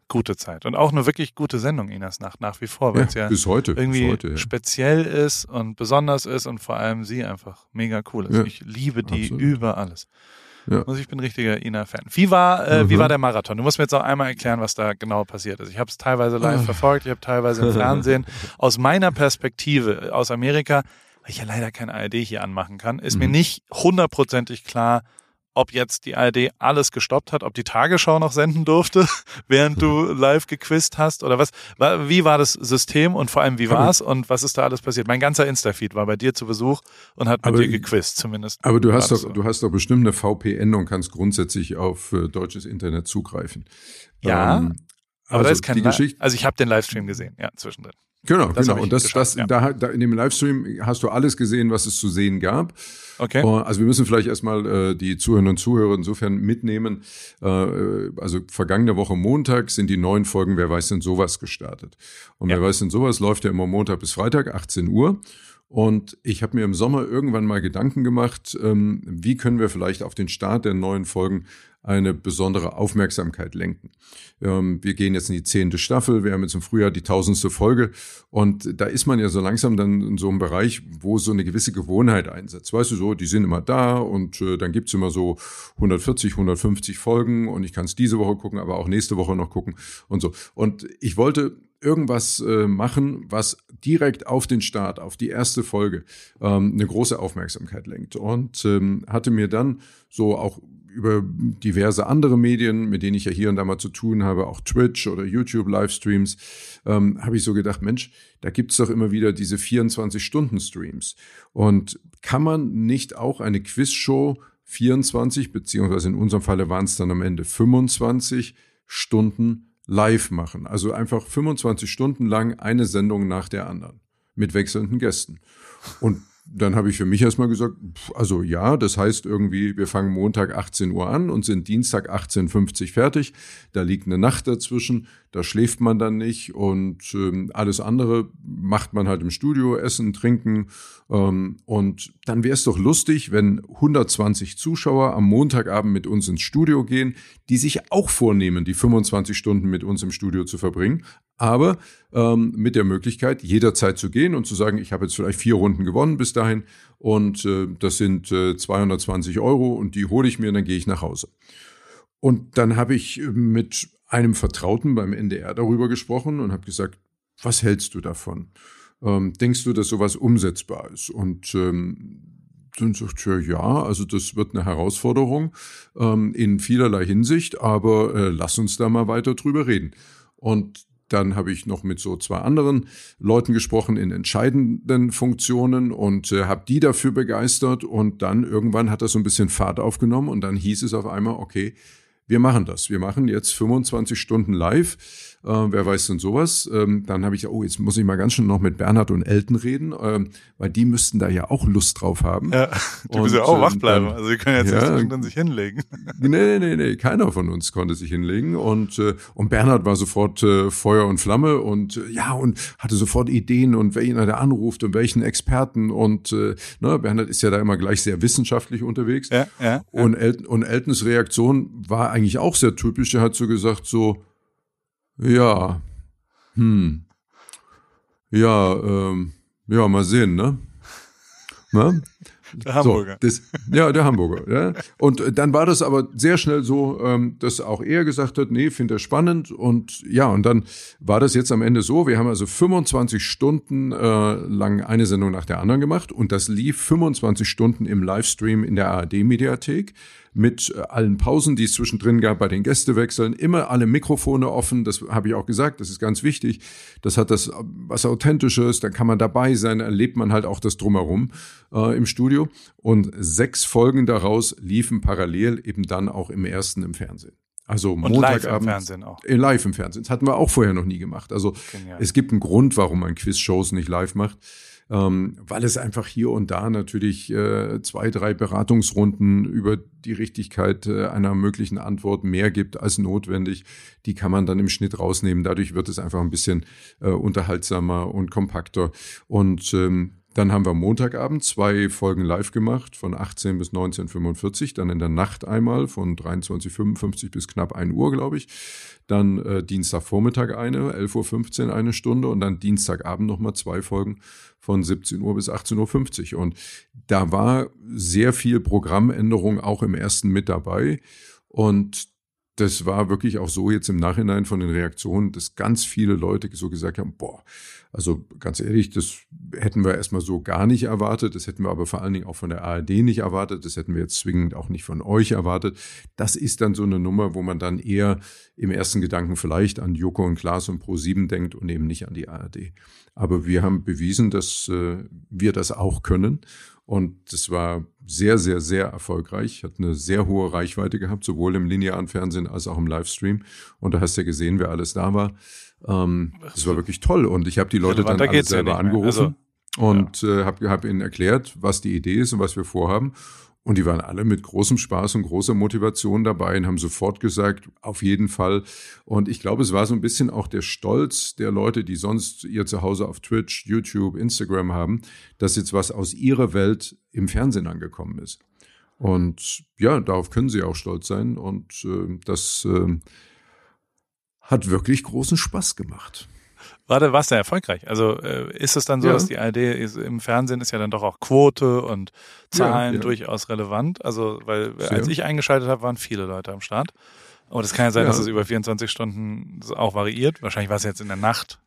gute Zeit und auch eine wirklich gute Sendung Inas Nacht nach wie vor, weil ja, es ja bis heute, irgendwie bis heute, ja. speziell ist und besonders ist und vor allem sie einfach mega cool ist. Ja, ich liebe die absolut. über alles. Ja. Also ich bin richtiger Ina-Fan. Wie war, äh, mhm. wie war der Marathon? Du musst mir jetzt auch einmal erklären, was da genau passiert ist. Ich habe es teilweise live ah. verfolgt, ich habe teilweise im Fernsehen. Aus meiner Perspektive aus Amerika, weil ich ja leider kein ARD hier anmachen kann, ist mhm. mir nicht hundertprozentig klar, ob jetzt die ARD alles gestoppt hat, ob die Tagesschau noch senden durfte, während du live gequizt hast oder was? Wie war das System und vor allem wie war es und was ist da alles passiert? Mein ganzer Insta-Feed war bei dir zu Besuch und hat mit aber, dir gequizt zumindest. Aber du hast doch, so. du hast doch bestimmt eine VPN und kannst grundsätzlich auf äh, deutsches Internet zugreifen. Ja. Ähm, aber also da ist kein, Geschichte. also ich habe den Livestream gesehen, ja, zwischendrin. Genau, das genau. Und das, das, ja. da, da in dem Livestream hast du alles gesehen, was es zu sehen gab. Okay. Also wir müssen vielleicht erstmal äh, die Zuhörerinnen und Zuhörer insofern mitnehmen. Äh, also vergangene Woche Montag sind die neuen Folgen Wer weiß denn sowas gestartet. Und ja. Wer weiß denn sowas läuft ja immer Montag bis Freitag, 18 Uhr. Und ich habe mir im Sommer irgendwann mal Gedanken gemacht, ähm, wie können wir vielleicht auf den Start der neuen Folgen eine besondere Aufmerksamkeit lenken. Ähm, wir gehen jetzt in die zehnte Staffel, wir haben jetzt im Frühjahr die tausendste Folge und da ist man ja so langsam dann in so einem Bereich, wo so eine gewisse Gewohnheit einsetzt. Weißt du so, die sind immer da und äh, dann gibt's immer so 140, 150 Folgen und ich kann es diese Woche gucken, aber auch nächste Woche noch gucken und so. Und ich wollte irgendwas äh, machen, was direkt auf den Start, auf die erste Folge ähm, eine große Aufmerksamkeit lenkt. Und ähm, hatte mir dann so auch über diverse andere Medien, mit denen ich ja hier und da mal zu tun habe, auch Twitch oder YouTube-Livestreams, ähm, habe ich so gedacht, Mensch, da gibt's doch immer wieder diese 24-Stunden-Streams. Und kann man nicht auch eine Quizshow 24, beziehungsweise in unserem Falle waren es dann am Ende 25 Stunden live machen? Also einfach 25 Stunden lang eine Sendung nach der anderen mit wechselnden Gästen. Und dann habe ich für mich erstmal gesagt, also ja, das heißt irgendwie, wir fangen Montag 18 Uhr an und sind Dienstag 18.50 fertig. Da liegt eine Nacht dazwischen, da schläft man dann nicht und ähm, alles andere macht man halt im Studio, essen, trinken. Ähm, und dann wäre es doch lustig, wenn 120 Zuschauer am Montagabend mit uns ins Studio gehen, die sich auch vornehmen, die 25 Stunden mit uns im Studio zu verbringen, aber ähm, mit der Möglichkeit, jederzeit zu gehen und zu sagen, ich habe jetzt vielleicht vier Runden gewonnen bis dahin und äh, das sind äh, 220 Euro und die hole ich mir und dann gehe ich nach Hause. Und dann habe ich mit einem Vertrauten beim NDR darüber gesprochen und habe gesagt, was hältst du davon? Ähm, denkst du, dass sowas umsetzbar ist? Und ähm, dann sagt er, ja, also das wird eine Herausforderung ähm, in vielerlei Hinsicht, aber äh, lass uns da mal weiter drüber reden. Und dann habe ich noch mit so zwei anderen Leuten gesprochen in entscheidenden Funktionen und äh, habe die dafür begeistert. Und dann irgendwann hat das so ein bisschen Fahrt aufgenommen und dann hieß es auf einmal, okay, wir machen das. Wir machen jetzt 25 Stunden live äh, wer weiß denn sowas? Ähm, dann habe ich, oh, jetzt muss ich mal ganz schön noch mit Bernhard und Elton reden, ähm, weil die müssten da ja auch Lust drauf haben. Ja, die müssen ja auch wach ähm, bleiben. Dann, also die können jetzt ja, nicht dann sich hinlegen. Nee, nee, nee, keiner von uns konnte sich hinlegen. Und, äh, und Bernhard war sofort äh, Feuer und Flamme und äh, ja, und hatte sofort Ideen und wer ihn da anruft und welchen Experten. Und äh, ne, Bernhard ist ja da immer gleich sehr wissenschaftlich unterwegs. Ja, ja, und, Elton, und Eltons Reaktion war eigentlich auch sehr typisch. Er hat so gesagt, so, ja. Hm. Ja, ähm, ja, mal sehen, ne? ne? Der Hamburger. So, das, ja, der Hamburger. Ja. Und dann war das aber sehr schnell so, ähm, dass auch er gesagt hat, nee, finde er spannend. Und ja, und dann war das jetzt am Ende so, wir haben also 25 Stunden äh, lang eine Sendung nach der anderen gemacht und das lief 25 Stunden im Livestream in der ARD-Mediathek mit äh, allen Pausen, die es zwischendrin gab bei den Gästewechseln, immer alle Mikrofone offen, das habe ich auch gesagt, das ist ganz wichtig. Das hat das was Authentisches, da kann man dabei sein, erlebt man halt auch das Drumherum äh, im Studio. Und sechs Folgen daraus liefen parallel eben dann auch im ersten im Fernsehen. Also und Montagabend. Live im Fernsehen auch. Äh, live im Fernsehen. Das hatten wir auch vorher noch nie gemacht. Also Genial. es gibt einen Grund, warum man Quiz-Shows nicht live macht. Ähm, weil es einfach hier und da natürlich äh, zwei, drei Beratungsrunden über die Richtigkeit äh, einer möglichen Antwort mehr gibt als notwendig. Die kann man dann im Schnitt rausnehmen. Dadurch wird es einfach ein bisschen äh, unterhaltsamer und kompakter. Und ähm, dann haben wir Montagabend zwei Folgen live gemacht von 18 bis 19.45, dann in der Nacht einmal von 23.55 bis knapp 1 Uhr, glaube ich. Dann äh, Dienstagvormittag eine, 11.15 Uhr eine Stunde und dann Dienstagabend nochmal zwei Folgen von 17 Uhr bis 18.50 Uhr. Und da war sehr viel Programmänderung auch im ersten mit dabei. Und das war wirklich auch so jetzt im Nachhinein von den Reaktionen, dass ganz viele Leute so gesagt haben, boah, also ganz ehrlich, das hätten wir erstmal so gar nicht erwartet. Das hätten wir aber vor allen Dingen auch von der ARD nicht erwartet. Das hätten wir jetzt zwingend auch nicht von euch erwartet. Das ist dann so eine Nummer, wo man dann eher im ersten Gedanken vielleicht an Joko und Klaas und Pro7 denkt und eben nicht an die ARD. Aber wir haben bewiesen, dass äh, wir das auch können. Und das war sehr, sehr, sehr erfolgreich. Hat eine sehr hohe Reichweite gehabt, sowohl im linearen Fernsehen als auch im Livestream. Und da hast du ja gesehen, wer alles da war. Ähm, das war wirklich toll. Und ich habe die Leute dann alle selber ja angerufen also, und ja. äh, habe hab ihnen erklärt, was die Idee ist und was wir vorhaben. Und die waren alle mit großem Spaß und großer Motivation dabei und haben sofort gesagt, auf jeden Fall. Und ich glaube, es war so ein bisschen auch der Stolz der Leute, die sonst ihr Zuhause auf Twitch, YouTube, Instagram haben, dass jetzt was aus ihrer Welt im Fernsehen angekommen ist. Und ja, darauf können sie auch stolz sein. Und äh, das äh, hat wirklich großen Spaß gemacht. War der, war es erfolgreich? Also äh, ist es dann so, ja. dass die ARD ist, im Fernsehen ist ja dann doch auch Quote und Zahlen ja, ja. durchaus relevant? Also, weil Sehr. als ich eingeschaltet habe, waren viele Leute am Start. Aber das kann ja sein, dass es über 24 Stunden auch variiert. Wahrscheinlich war es jetzt in der Nacht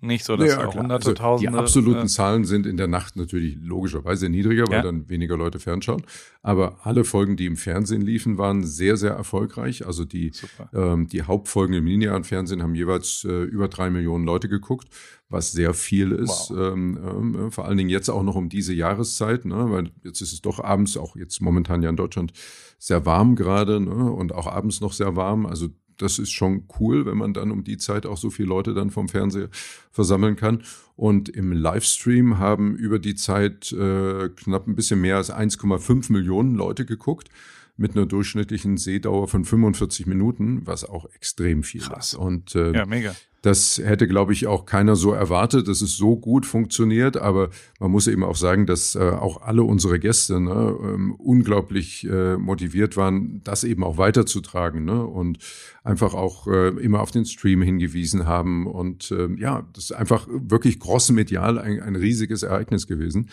nicht so, dass ja, auch hunderte, also tausende. Die absoluten äh, Zahlen sind in der Nacht natürlich logischerweise niedriger, weil ja. dann weniger Leute fernschauen. Aber alle Folgen, die im Fernsehen liefen, waren sehr, sehr erfolgreich. Also die, ähm, die Hauptfolgen im linearen Fernsehen haben jeweils äh, über drei Millionen Leute geguckt, was sehr viel ist. Wow. Ähm, ähm, vor allen Dingen jetzt auch noch um diese Jahreszeit, ne? weil jetzt ist es doch abends, auch jetzt momentan ja in Deutschland, sehr warm gerade ne? und auch abends noch sehr warm. Also das ist schon cool, wenn man dann um die Zeit auch so viele Leute dann vom Fernseher versammeln kann. Und im Livestream haben über die Zeit äh, knapp ein bisschen mehr als 1,5 Millionen Leute geguckt mit einer durchschnittlichen Sehdauer von 45 Minuten, was auch extrem viel Krass. ist. Und äh, ja, mega. Das hätte, glaube ich, auch keiner so erwartet, dass es so gut funktioniert. Aber man muss eben auch sagen, dass äh, auch alle unsere Gäste ne, ähm, unglaublich äh, motiviert waren, das eben auch weiterzutragen ne? und einfach auch äh, immer auf den Stream hingewiesen haben. Und äh, ja, das ist einfach wirklich medial ein, ein riesiges Ereignis gewesen.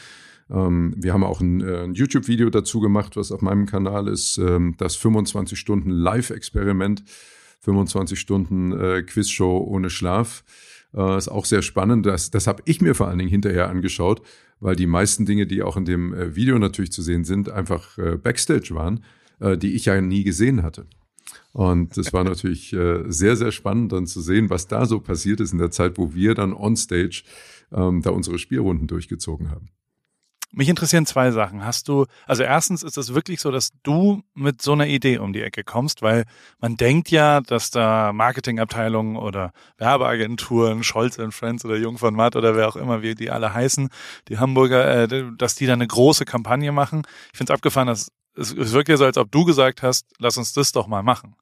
Ähm, wir haben auch ein, äh, ein YouTube-Video dazu gemacht, was auf meinem Kanal ist, ähm, das 25 Stunden Live-Experiment 25 Stunden äh, Quizshow ohne Schlaf. Äh, ist auch sehr spannend. Das, das habe ich mir vor allen Dingen hinterher angeschaut, weil die meisten Dinge, die auch in dem äh, Video natürlich zu sehen sind, einfach äh, Backstage waren, äh, die ich ja nie gesehen hatte. Und das war natürlich äh, sehr, sehr spannend dann zu sehen, was da so passiert ist in der Zeit, wo wir dann on stage ähm, da unsere Spielrunden durchgezogen haben. Mich interessieren zwei Sachen. Hast du, also erstens ist es wirklich so, dass du mit so einer Idee um die Ecke kommst, weil man denkt ja, dass da Marketingabteilungen oder Werbeagenturen, Scholz Friends oder Jung von Matt oder wer auch immer, wie die alle heißen, die Hamburger, äh, dass die da eine große Kampagne machen. Ich finde es abgefahren, dass es, es wirkt ja so, als ob du gesagt hast, lass uns das doch mal machen.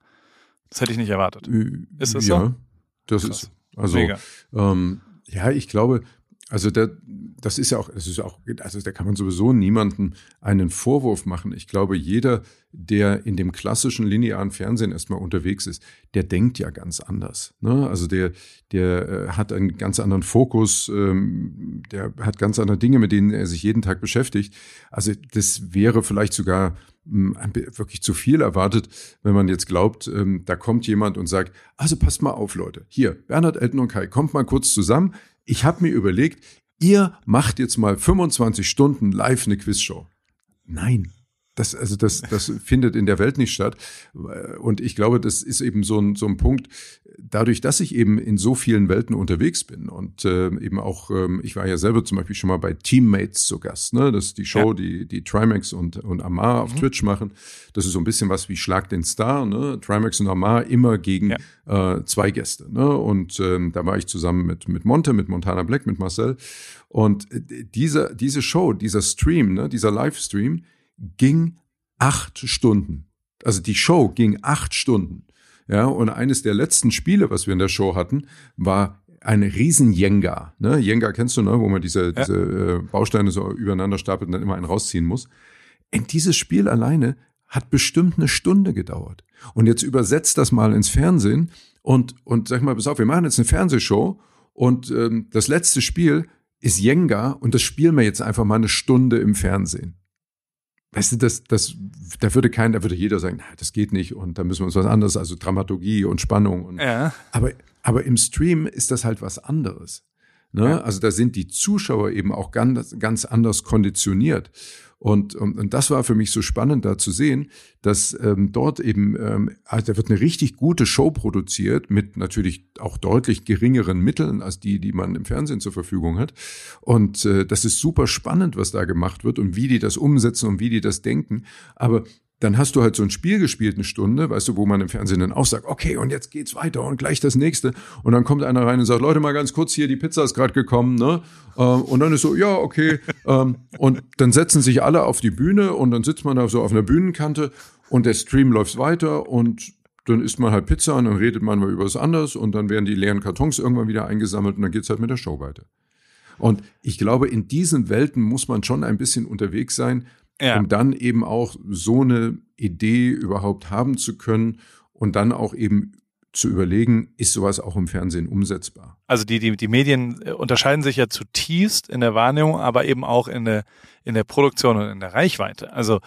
Das hätte ich nicht erwartet. Ist das ja, so? das Krass. ist, also, ähm, ja, ich glaube, also da, das ist ja auch, das ist auch, also da kann man sowieso niemandem einen Vorwurf machen. Ich glaube, jeder, der in dem klassischen linearen Fernsehen erstmal unterwegs ist, der denkt ja ganz anders. Ne? Also der, der äh, hat einen ganz anderen Fokus, ähm, der hat ganz andere Dinge, mit denen er sich jeden Tag beschäftigt. Also das wäre vielleicht sogar hm, wirklich zu viel erwartet, wenn man jetzt glaubt, ähm, da kommt jemand und sagt, also passt mal auf, Leute, hier, Bernhard, Elton und Kai, kommt mal kurz zusammen, ich habe mir überlegt, ihr macht jetzt mal 25 Stunden live eine Quizshow. Nein, das, also das, das findet in der Welt nicht statt. Und ich glaube, das ist eben so ein, so ein Punkt, dadurch, dass ich eben in so vielen Welten unterwegs bin und äh, eben auch, ähm, ich war ja selber zum Beispiel schon mal bei Teammates zu Gast, ne? Das ist die Show, ja. die, die Trimax und, und Amar auf mhm. Twitch machen. Das ist so ein bisschen was wie Schlag den Star, ne? Trimax und Amar immer gegen ja. äh, zwei Gäste, ne? Und ähm, da war ich zusammen mit, mit Monte, mit Montana Black, mit Marcel. Und äh, diese, diese Show, dieser Stream, ne? dieser Livestream, ging acht Stunden. Also die Show ging acht Stunden. Ja, und eines der letzten Spiele, was wir in der Show hatten, war ein riesen Jenga. Ne? Jenga kennst du, ne? wo man diese, ja. diese äh, Bausteine so übereinander stapelt und dann immer einen rausziehen muss. Und dieses Spiel alleine hat bestimmt eine Stunde gedauert. Und jetzt übersetzt das mal ins Fernsehen und, und sag mal, pass auf, wir machen jetzt eine Fernsehshow und ähm, das letzte Spiel ist Jenga und das spielen wir jetzt einfach mal eine Stunde im Fernsehen weißt du, das, das, da würde kein, da würde jeder sagen, na, das geht nicht und da müssen wir uns was anderes, also Dramaturgie und Spannung. Und, ja. aber, aber im Stream ist das halt was anderes. Ne? Also da sind die Zuschauer eben auch ganz, ganz anders konditioniert. Und, und, und das war für mich so spannend, da zu sehen, dass ähm, dort eben, ähm, also da wird eine richtig gute Show produziert mit natürlich auch deutlich geringeren Mitteln als die, die man im Fernsehen zur Verfügung hat. Und äh, das ist super spannend, was da gemacht wird und wie die das umsetzen und wie die das denken. Aber dann hast du halt so ein Spiel gespielt, eine Stunde, weißt du, wo man im Fernsehen dann auch sagt, okay, und jetzt geht's weiter und gleich das nächste. Und dann kommt einer rein und sagt, Leute, mal ganz kurz hier, die Pizza ist gerade gekommen, ne? Ähm, und dann ist so, ja, okay. Ähm, und dann setzen sich alle auf die Bühne und dann sitzt man da so auf einer Bühnenkante und der Stream läuft weiter und dann isst man halt Pizza und dann redet man mal über was anderes und dann werden die leeren Kartons irgendwann wieder eingesammelt und dann geht's halt mit der Show weiter. Und ich glaube, in diesen Welten muss man schon ein bisschen unterwegs sein, ja. um dann eben auch so eine Idee überhaupt haben zu können und dann auch eben zu überlegen, ist sowas auch im Fernsehen umsetzbar? Also die, die, die Medien äh, unterscheiden sich ja zutiefst in der Wahrnehmung, aber eben auch in der, in der Produktion und in der Reichweite. Also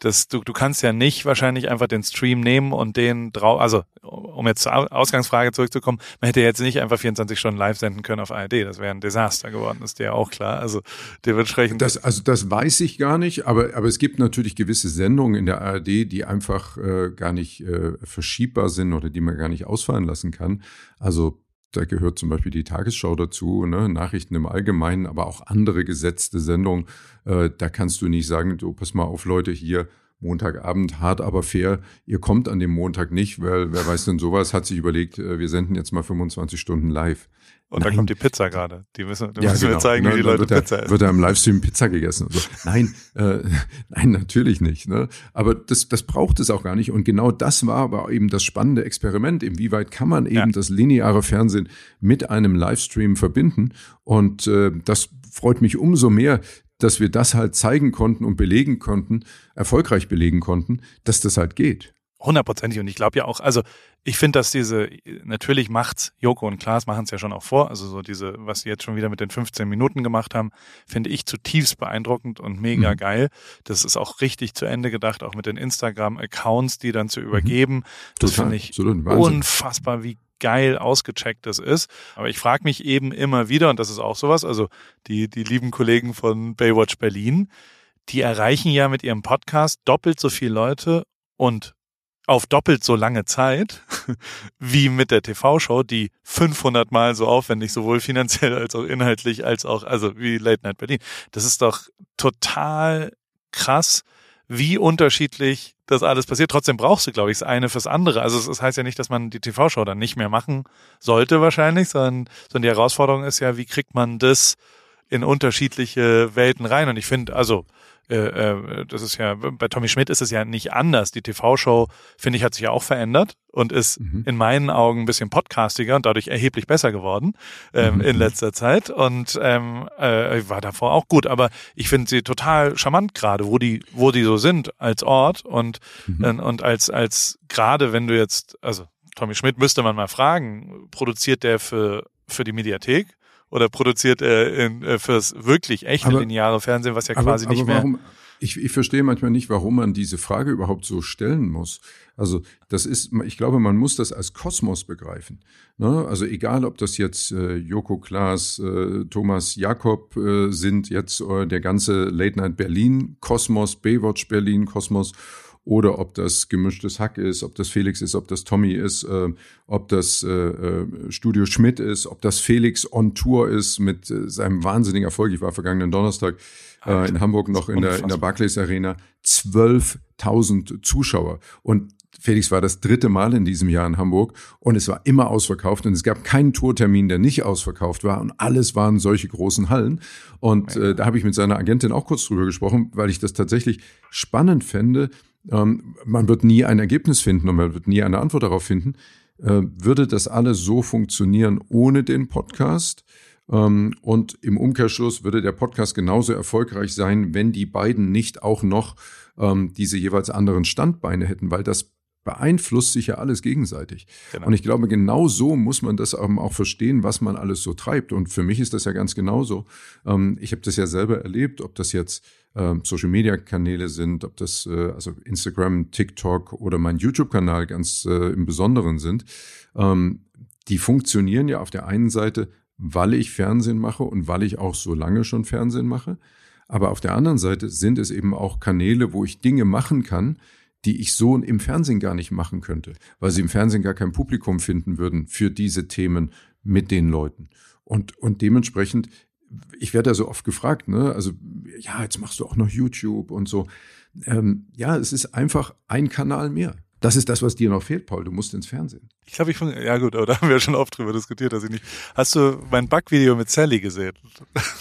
das, du, du kannst ja nicht wahrscheinlich einfach den Stream nehmen und den drauf, also um jetzt zur Ausgangsfrage zurückzukommen, man hätte jetzt nicht einfach 24 Stunden live senden können auf ARD, das wäre ein Desaster geworden, ist dir ja auch klar. Also dementsprechend. Das, also das weiß ich gar nicht, aber, aber es gibt natürlich gewisse Sendungen in der ARD, die einfach äh, gar nicht äh, verschiebbar sind oder die man gar nicht ausfallen lassen kann. Also da gehört zum Beispiel die Tagesschau dazu, ne? Nachrichten im Allgemeinen, aber auch andere gesetzte Sendungen. Äh, da kannst du nicht sagen, du pass mal auf, Leute, hier Montagabend hart, aber fair. Ihr kommt an dem Montag nicht, weil wer weiß denn sowas, hat sich überlegt, äh, wir senden jetzt mal 25 Stunden live. Und Nein. da kommt die Pizza gerade. Die müssen, die ja, müssen genau. wir zeigen, ne, wie die Leute wird Pizza essen. Wird da im Livestream Pizza gegessen? So. Nein, äh, nein, natürlich nicht. Ne? Aber das, das braucht es auch gar nicht. Und genau das war aber eben das spannende Experiment. Inwieweit kann man eben ja. das lineare Fernsehen mit einem Livestream verbinden? Und äh, das freut mich umso mehr, dass wir das halt zeigen konnten und belegen konnten, erfolgreich belegen konnten, dass das halt geht. Hundertprozentig. Und ich glaube ja auch, also ich finde, dass diese, natürlich macht's, Joko und Klaas machen es ja schon auch vor, also so diese, was sie jetzt schon wieder mit den 15 Minuten gemacht haben, finde ich zutiefst beeindruckend und mega mhm. geil. Das ist auch richtig zu Ende gedacht, auch mit den Instagram-Accounts, die dann zu mhm. übergeben. Mhm. Das finde ich unfassbar, wie geil ausgecheckt das ist. Aber ich frage mich eben immer wieder, und das ist auch sowas, also die, die lieben Kollegen von Baywatch Berlin, die erreichen ja mit ihrem Podcast doppelt so viele Leute und auf doppelt so lange Zeit wie mit der TV-Show, die 500 Mal so aufwendig, sowohl finanziell als auch inhaltlich, als auch, also wie Late Night Berlin. Das ist doch total krass, wie unterschiedlich das alles passiert. Trotzdem brauchst du, glaube ich, das eine fürs andere. Also das heißt ja nicht, dass man die TV-Show dann nicht mehr machen sollte wahrscheinlich, sondern, sondern die Herausforderung ist ja, wie kriegt man das in unterschiedliche Welten rein? Und ich finde, also äh, äh, das ist ja, bei Tommy Schmidt ist es ja nicht anders. Die TV-Show, finde ich, hat sich ja auch verändert und ist mhm. in meinen Augen ein bisschen podcastiger und dadurch erheblich besser geworden ähm, mhm. in letzter Zeit und ähm, äh, war davor auch gut. Aber ich finde sie total charmant gerade, wo die, wo die so sind als Ort und, mhm. äh, und als, als gerade wenn du jetzt, also Tommy Schmidt müsste man mal fragen, produziert der für, für die Mediathek? Oder produziert er in, äh, fürs wirklich echte aber, lineare Fernsehen, was ja quasi aber, nicht aber warum, mehr. Ich, ich verstehe manchmal nicht, warum man diese Frage überhaupt so stellen muss. Also das ist, ich glaube, man muss das als Kosmos begreifen. Ne? Also egal, ob das jetzt äh, Joko Klaas, äh, Thomas Jakob äh, sind, jetzt äh, der ganze Late Night Berlin Kosmos, Baywatch Berlin Kosmos oder ob das gemischtes Hack ist, ob das Felix ist, ob das Tommy ist, äh, ob das äh, äh, Studio Schmidt ist, ob das Felix on Tour ist mit äh, seinem wahnsinnigen Erfolg. Ich war vergangenen Donnerstag äh, in Hamburg noch in der, in der Barclays Arena. 12.000 Zuschauer. Und Felix war das dritte Mal in diesem Jahr in Hamburg und es war immer ausverkauft und es gab keinen Tourtermin, der nicht ausverkauft war und alles waren solche großen Hallen. Und äh, da habe ich mit seiner Agentin auch kurz drüber gesprochen, weil ich das tatsächlich spannend fände. Ähm, man wird nie ein Ergebnis finden und man wird nie eine Antwort darauf finden. Äh, würde das alles so funktionieren ohne den Podcast? Ähm, und im Umkehrschluss würde der Podcast genauso erfolgreich sein, wenn die beiden nicht auch noch ähm, diese jeweils anderen Standbeine hätten, weil das beeinflusst sich ja alles gegenseitig. Genau. Und ich glaube, genau so muss man das auch verstehen, was man alles so treibt. Und für mich ist das ja ganz genauso. Ähm, ich habe das ja selber erlebt, ob das jetzt Social-Media-Kanäle sind, ob das äh, also Instagram, TikTok oder mein YouTube-Kanal ganz äh, im Besonderen sind. Die funktionieren ja auf der einen Seite weil ich Fernsehen mache und weil ich auch so lange schon Fernsehen mache. Aber auf der anderen Seite sind es eben auch Kanäle, wo ich Dinge machen kann, die ich so im Fernsehen gar nicht machen könnte, weil sie im Fernsehen gar kein Publikum finden würden für diese Themen mit den Leuten. Und, und dementsprechend, ich werde ja so oft gefragt, ne, also ja, jetzt machst du auch noch YouTube und so. Ähm, ja, es ist einfach ein Kanal mehr. Das ist das, was dir noch fehlt, Paul. Du musst ins Fernsehen. Ich glaube, ich von, ja gut, aber da haben wir schon oft drüber diskutiert, dass ich nicht. Hast du mein Backvideo mit Sally gesehen?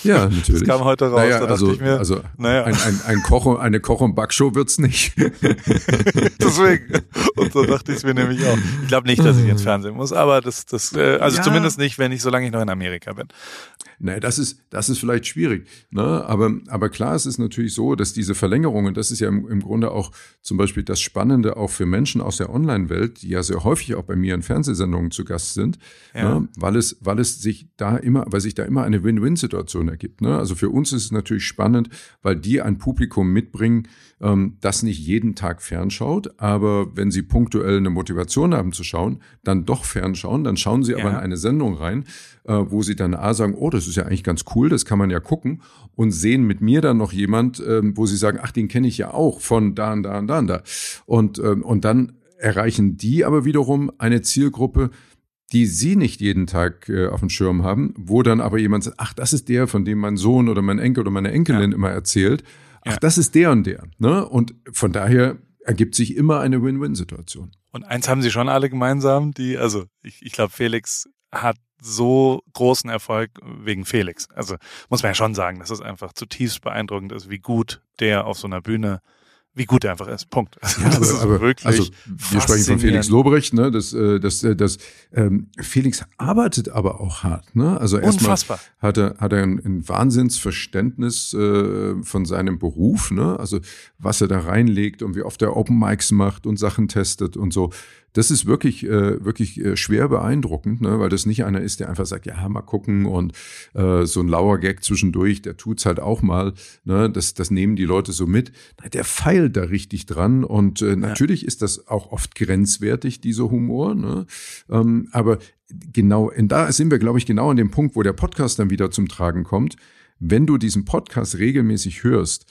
Ja, natürlich. Das kam heute raus. Naja, da also, ich mir, also naja. ein, ein, ein Koch, eine Koch- und Backshow wird's nicht. Deswegen. Und so dachte ich es mir nämlich auch. Ich glaube nicht, dass ich ins Fernsehen muss, aber das, das, äh, also ja. zumindest nicht, wenn ich, solange ich noch in Amerika bin. Nee, das ist, das ist vielleicht schwierig. Ne? Aber, aber klar, es ist natürlich so, dass diese Verlängerungen, das ist ja im, im Grunde auch zum Beispiel das Spannende auch für Menschen aus der Online-Welt, die ja sehr häufig auch bei mir in Fernsehsendungen zu Gast sind, ja. ne? weil es, weil es sich da immer, weil sich da immer eine Win-Win-Situation ergibt. Ne? Also für uns ist es natürlich spannend, weil die ein Publikum mitbringen, ähm, das nicht jeden Tag fernschaut, aber wenn sie punktuell eine Motivation haben zu schauen, dann doch fernschauen, dann schauen sie ja. aber in eine Sendung rein, äh, wo sie dann A sagen, oh, das ist ja eigentlich ganz cool, das kann man ja gucken und sehen mit mir dann noch jemand, ähm, wo sie sagen, ach, den kenne ich ja auch von da und da und da und da. Und, ähm, und dann erreichen die aber wiederum eine Zielgruppe, die sie nicht jeden Tag äh, auf dem Schirm haben, wo dann aber jemand sagt, ach, das ist der, von dem mein Sohn oder mein Enkel oder meine Enkelin ja. immer erzählt. Ach, ja. das ist der und der. Ne? Und von daher ergibt sich immer eine Win-Win-Situation. Und eins haben sie schon alle gemeinsam, die, also ich, ich glaube, Felix hat so großen Erfolg wegen Felix. Also muss man ja schon sagen, dass es einfach zutiefst beeindruckend ist, wie gut der auf so einer Bühne wie gut er einfach ist. Punkt. Also, ja, das aber, ist wirklich also wir sprechen von Felix Lobrecht, ne? Das, äh, das, äh, das, ähm, Felix arbeitet aber auch hart, ne? Also erstmal hat er, hat er ein, ein Wahnsinnsverständnis äh, von seinem Beruf, ne? Also was er da reinlegt und wie oft er Open Mics macht und Sachen testet und so das ist wirklich, äh, wirklich äh, schwer beeindruckend, ne? weil das nicht einer ist, der einfach sagt, ja, mal gucken und äh, so ein lauer Gag zwischendurch, der tut's halt auch mal. Ne? Das, das nehmen die Leute so mit. Der feilt da richtig dran und äh, natürlich ja. ist das auch oft grenzwertig, dieser Humor. Ne? Ähm, aber genau, da sind wir, glaube ich, genau an dem Punkt, wo der Podcast dann wieder zum Tragen kommt. Wenn du diesen Podcast regelmäßig hörst,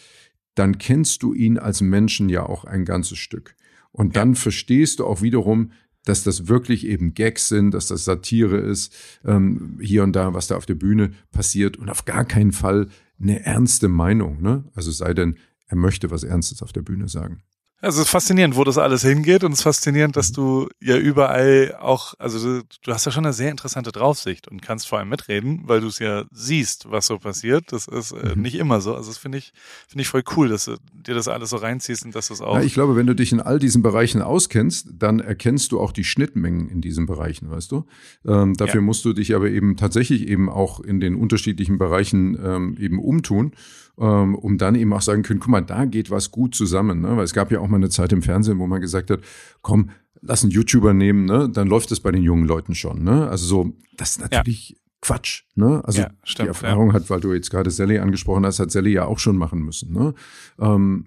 dann kennst du ihn als Menschen ja auch ein ganzes Stück. Und dann verstehst du auch wiederum, dass das wirklich eben Gags sind, dass das Satire ist, ähm, hier und da, was da auf der Bühne passiert und auf gar keinen Fall eine ernste Meinung. Ne? Also sei denn, er möchte was Ernstes auf der Bühne sagen. Also es ist faszinierend, wo das alles hingeht und es ist faszinierend, dass mhm. du ja überall auch, also du, du, hast ja schon eine sehr interessante Draufsicht und kannst vor allem mitreden, weil du es ja siehst, was so passiert. Das ist äh, mhm. nicht immer so. Also das finde ich, finde ich voll cool, dass du dir das alles so reinziehst und dass du es auch. Ja, ich glaube, wenn du dich in all diesen Bereichen auskennst, dann erkennst du auch die Schnittmengen in diesen Bereichen, weißt du? Ähm, dafür ja. musst du dich aber eben tatsächlich eben auch in den unterschiedlichen Bereichen ähm, eben umtun ähm, um dann eben auch sagen können, guck mal, da geht was gut zusammen. Ne? Weil es gab ja auch mal eine Zeit im Fernsehen, wo man gesagt hat, komm, lass einen YouTuber nehmen, ne? dann läuft es bei den jungen Leuten schon. Ne? Also so, das ist natürlich, ja. Quatsch. Ne? Also Ja, stimmt, die Erfahrung hat, weil du jetzt gerade Sally angesprochen hast, hat Sally ja auch schon machen müssen. Ne? Ähm,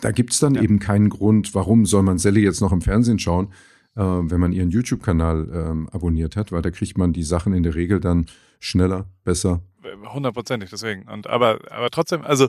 da gibt's dann Ja. eben keinen Grund, warum soll man Sally jetzt noch im Fernsehen schauen, äh, wenn man ihren YouTube-Kanal ähm, abonniert hat, weil da kriegt man die Sachen in der Regel dann schneller, besser. Hundertprozentig, deswegen. Und aber, aber trotzdem, also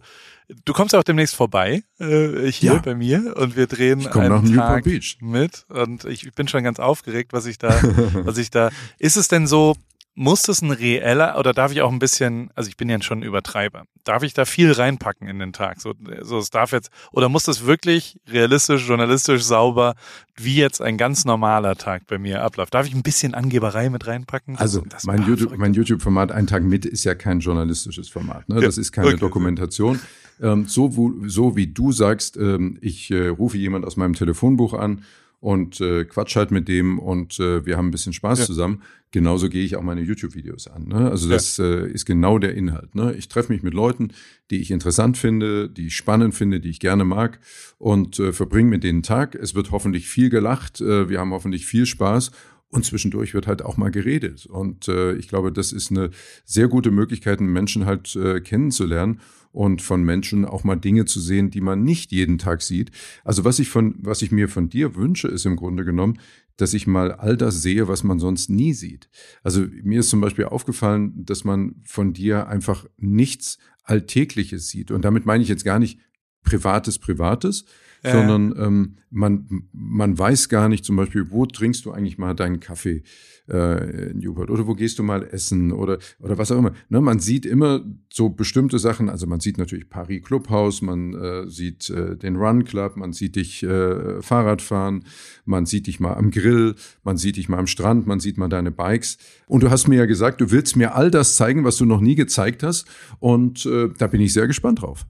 du kommst ja auch demnächst vorbei, äh, hier Ja. bei mir und wir drehen Ich einen nach Newport Tag Beach. mit und ich bin schon ganz aufgeregt, was ich da, was ich da. Ist es denn so? Muss das ein reeller oder darf ich auch ein bisschen, also ich bin ja schon ein Übertreiber, darf ich da viel reinpacken in den Tag? So, so es darf jetzt, oder muss das wirklich realistisch, journalistisch, sauber, wie jetzt ein ganz normaler Tag bei mir abläuft? Darf ich ein bisschen Angeberei mit reinpacken? Also Das- mein ah, YouTube, mein YouTube-Format Ein Tag mit ist ja kein journalistisches Format. Ne? Das ist keine okay. Dokumentation. Ähm, so, wo, so wie du sagst, ähm, ich äh, rufe jemand aus meinem Telefonbuch an und äh, quatsch halt mit dem und äh, wir haben ein bisschen Spaß Ja. zusammen. Genauso gehe ich auch meine YouTube-Videos an. Ne? Also das äh, ist genau der Inhalt. Ne? Ich treffe mich mit Leuten, die ich interessant finde, die ich spannend finde, die ich gerne mag und äh, verbringe mit denen Tag. Es wird hoffentlich viel gelacht, äh, wir haben hoffentlich viel Spaß und zwischendurch wird halt auch mal geredet. Und äh, ich glaube, das ist eine sehr gute Möglichkeit, einen Menschen halt äh, kennenzulernen und von Menschen auch mal Dinge zu sehen, die man nicht jeden Tag sieht. Also was ich von, was ich mir von dir wünsche, ist im Grunde genommen, dass ich mal all das sehe, was man sonst nie sieht. Also mir ist zum Beispiel aufgefallen, dass man von dir einfach nichts Alltägliches sieht. Und damit meine ich jetzt gar nicht Privates, Privates, Ja. sondern ähm, man, man weiß gar nicht zum Beispiel, wo trinkst du eigentlich mal deinen Kaffee äh, in Newport oder wo gehst du mal essen oder, oder was auch immer. Ne, man sieht immer so bestimmte Sachen, also man sieht natürlich Paris Clubhaus, man äh, sieht äh, den Run Club, man sieht dich äh, Fahrrad fahren, man sieht dich mal am Grill, man sieht dich mal am Strand, man sieht mal deine Bikes. Und du hast mir ja gesagt, du willst mir all das zeigen, was du noch nie gezeigt hast. Und äh, da bin ich sehr gespannt drauf.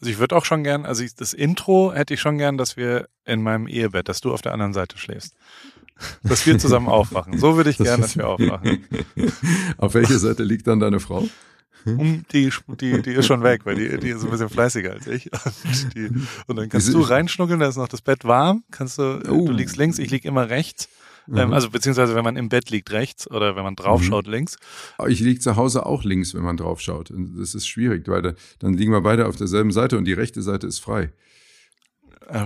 Also ich würde auch schon gern, also ich, das Intro hätte ich schon gern, dass wir in meinem Ehebett, dass du auf der anderen Seite schläfst. Dass wir zusammen aufwachen. So würde ich gern, dass wir aufwachen. Auf welcher Seite liegt dann deine Frau? Um, die, die, die ist schon weg, weil die, die ist ein bisschen fleißiger als ich. Und, die, und dann kannst du reinschnuggeln, da ist noch das Bett warm. Kannst du, Oh. du liegst links, ich lieg immer rechts. Ähm, Mhm. also beziehungsweise wenn man im Bett liegt rechts oder wenn man draufschaut links. Ich liege zu Hause auch links, wenn man drauf schaut. Und das ist schwierig, weil da, dann liegen wir beide auf derselben Seite und die rechte Seite ist frei.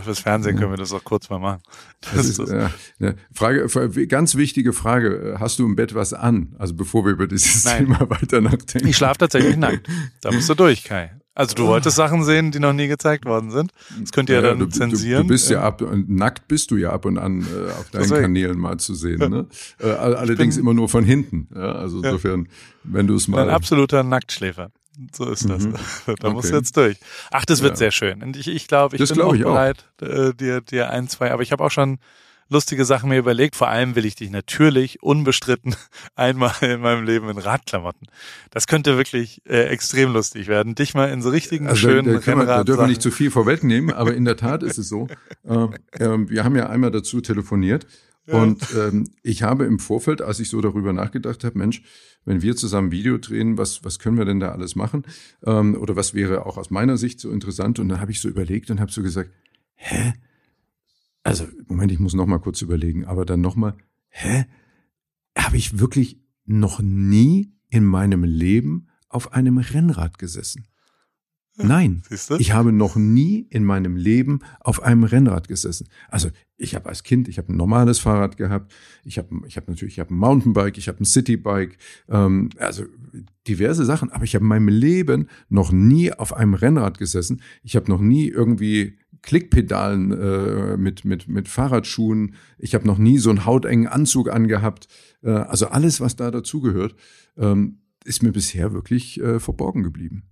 Fürs Fernsehen können wir das auch kurz mal machen. Das ist ist, eine Frage, Frage- ganz wichtige Frage. Hast du im Bett was an? Also bevor wir über dieses Nein. Thema weiter nachdenken. Ich schlafe tatsächlich nackt. Da musst du durch, Kai. Also du wolltest Sachen sehen, die noch nie gezeigt worden sind. Das könnt ihr ja Ja, dann du, zensieren. Du, du bist ja ab und nackt bist du ja ab und an äh, auf deinen Deswegen. Kanälen mal zu sehen. Ne? Äh, all- allerdings immer nur von hinten. Ja, also insofern, wenn du es Ein mal. absoluter Nacktschläfer. So ist das. Mhm. Da musst Okay. du jetzt durch. Ach, das wird sehr schön. Und ich, ich glaube, ich Das bin glaub auch ich auch. bereit, äh, dir, dir ein, zwei, aber ich habe auch schon lustige Sachen mir überlegt. Vor allem will ich dich natürlich unbestritten einmal in meinem Leben in Radklamotten. Das könnte wirklich äh, extrem lustig werden. Dich mal in so richtigen Also schönen da, wir, da dürfen wir nicht zu viel vorwegnehmen, aber in der Tat ist es so. Äh, ähm, wir haben ja einmal dazu telefoniert und ähm, ich habe im Vorfeld, als ich so darüber nachgedacht habe, Mensch, wenn wir zusammen Video drehen, was, was können wir denn da alles machen? Ähm, oder was wäre auch aus meiner Sicht so interessant? Und dann habe ich so überlegt und habe so gesagt, hä? Also, Moment, ich muss noch mal kurz überlegen, aber dann noch mal, hä? Habe ich wirklich noch nie in meinem Leben auf einem Rennrad gesessen? Nein, ich habe noch nie in meinem Leben auf einem Rennrad gesessen. Also ich habe als Kind, ich habe ein normales Fahrrad gehabt, ich habe ich hab natürlich, ich habe ein Mountainbike, ich habe ein Citybike, ähm, also diverse Sachen, aber ich habe in meinem Leben noch nie auf einem Rennrad gesessen. Ich habe noch nie irgendwie Klickpedalen äh, mit, mit, mit Fahrradschuhen. Ich habe noch nie so einen hautengen Anzug angehabt. Äh, also alles, was da dazugehört, ähm, ist mir bisher wirklich äh, verborgen geblieben.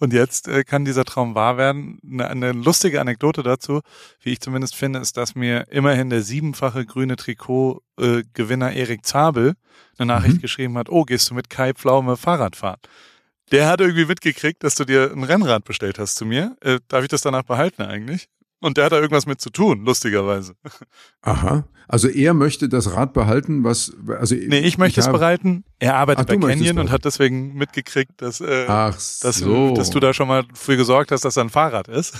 Und jetzt äh, kann dieser Traum wahr werden. Eine, eine lustige Anekdote dazu, wie ich zumindest finde, ist, dass mir immerhin der siebenfache grüne Trikot-Gewinner Erik Zabel eine Nachricht Mhm. geschrieben hat, oh, gehst du mit Kai Pflaume Fahrrad fahren? Der hat irgendwie mitgekriegt, dass du dir ein Rennrad bestellt hast zu mir. Äh, darf ich das danach behalten eigentlich? Und der hat da irgendwas mit zu tun, lustigerweise. Aha. Also er möchte das Rad behalten, was also Nee, ich möchte es habe- bereiten. Er arbeitet Ach, bei Canyon und hat deswegen mitgekriegt, dass, äh, Ach dass, so. dass du da schon mal für gesorgt hast, dass da ein Fahrrad ist.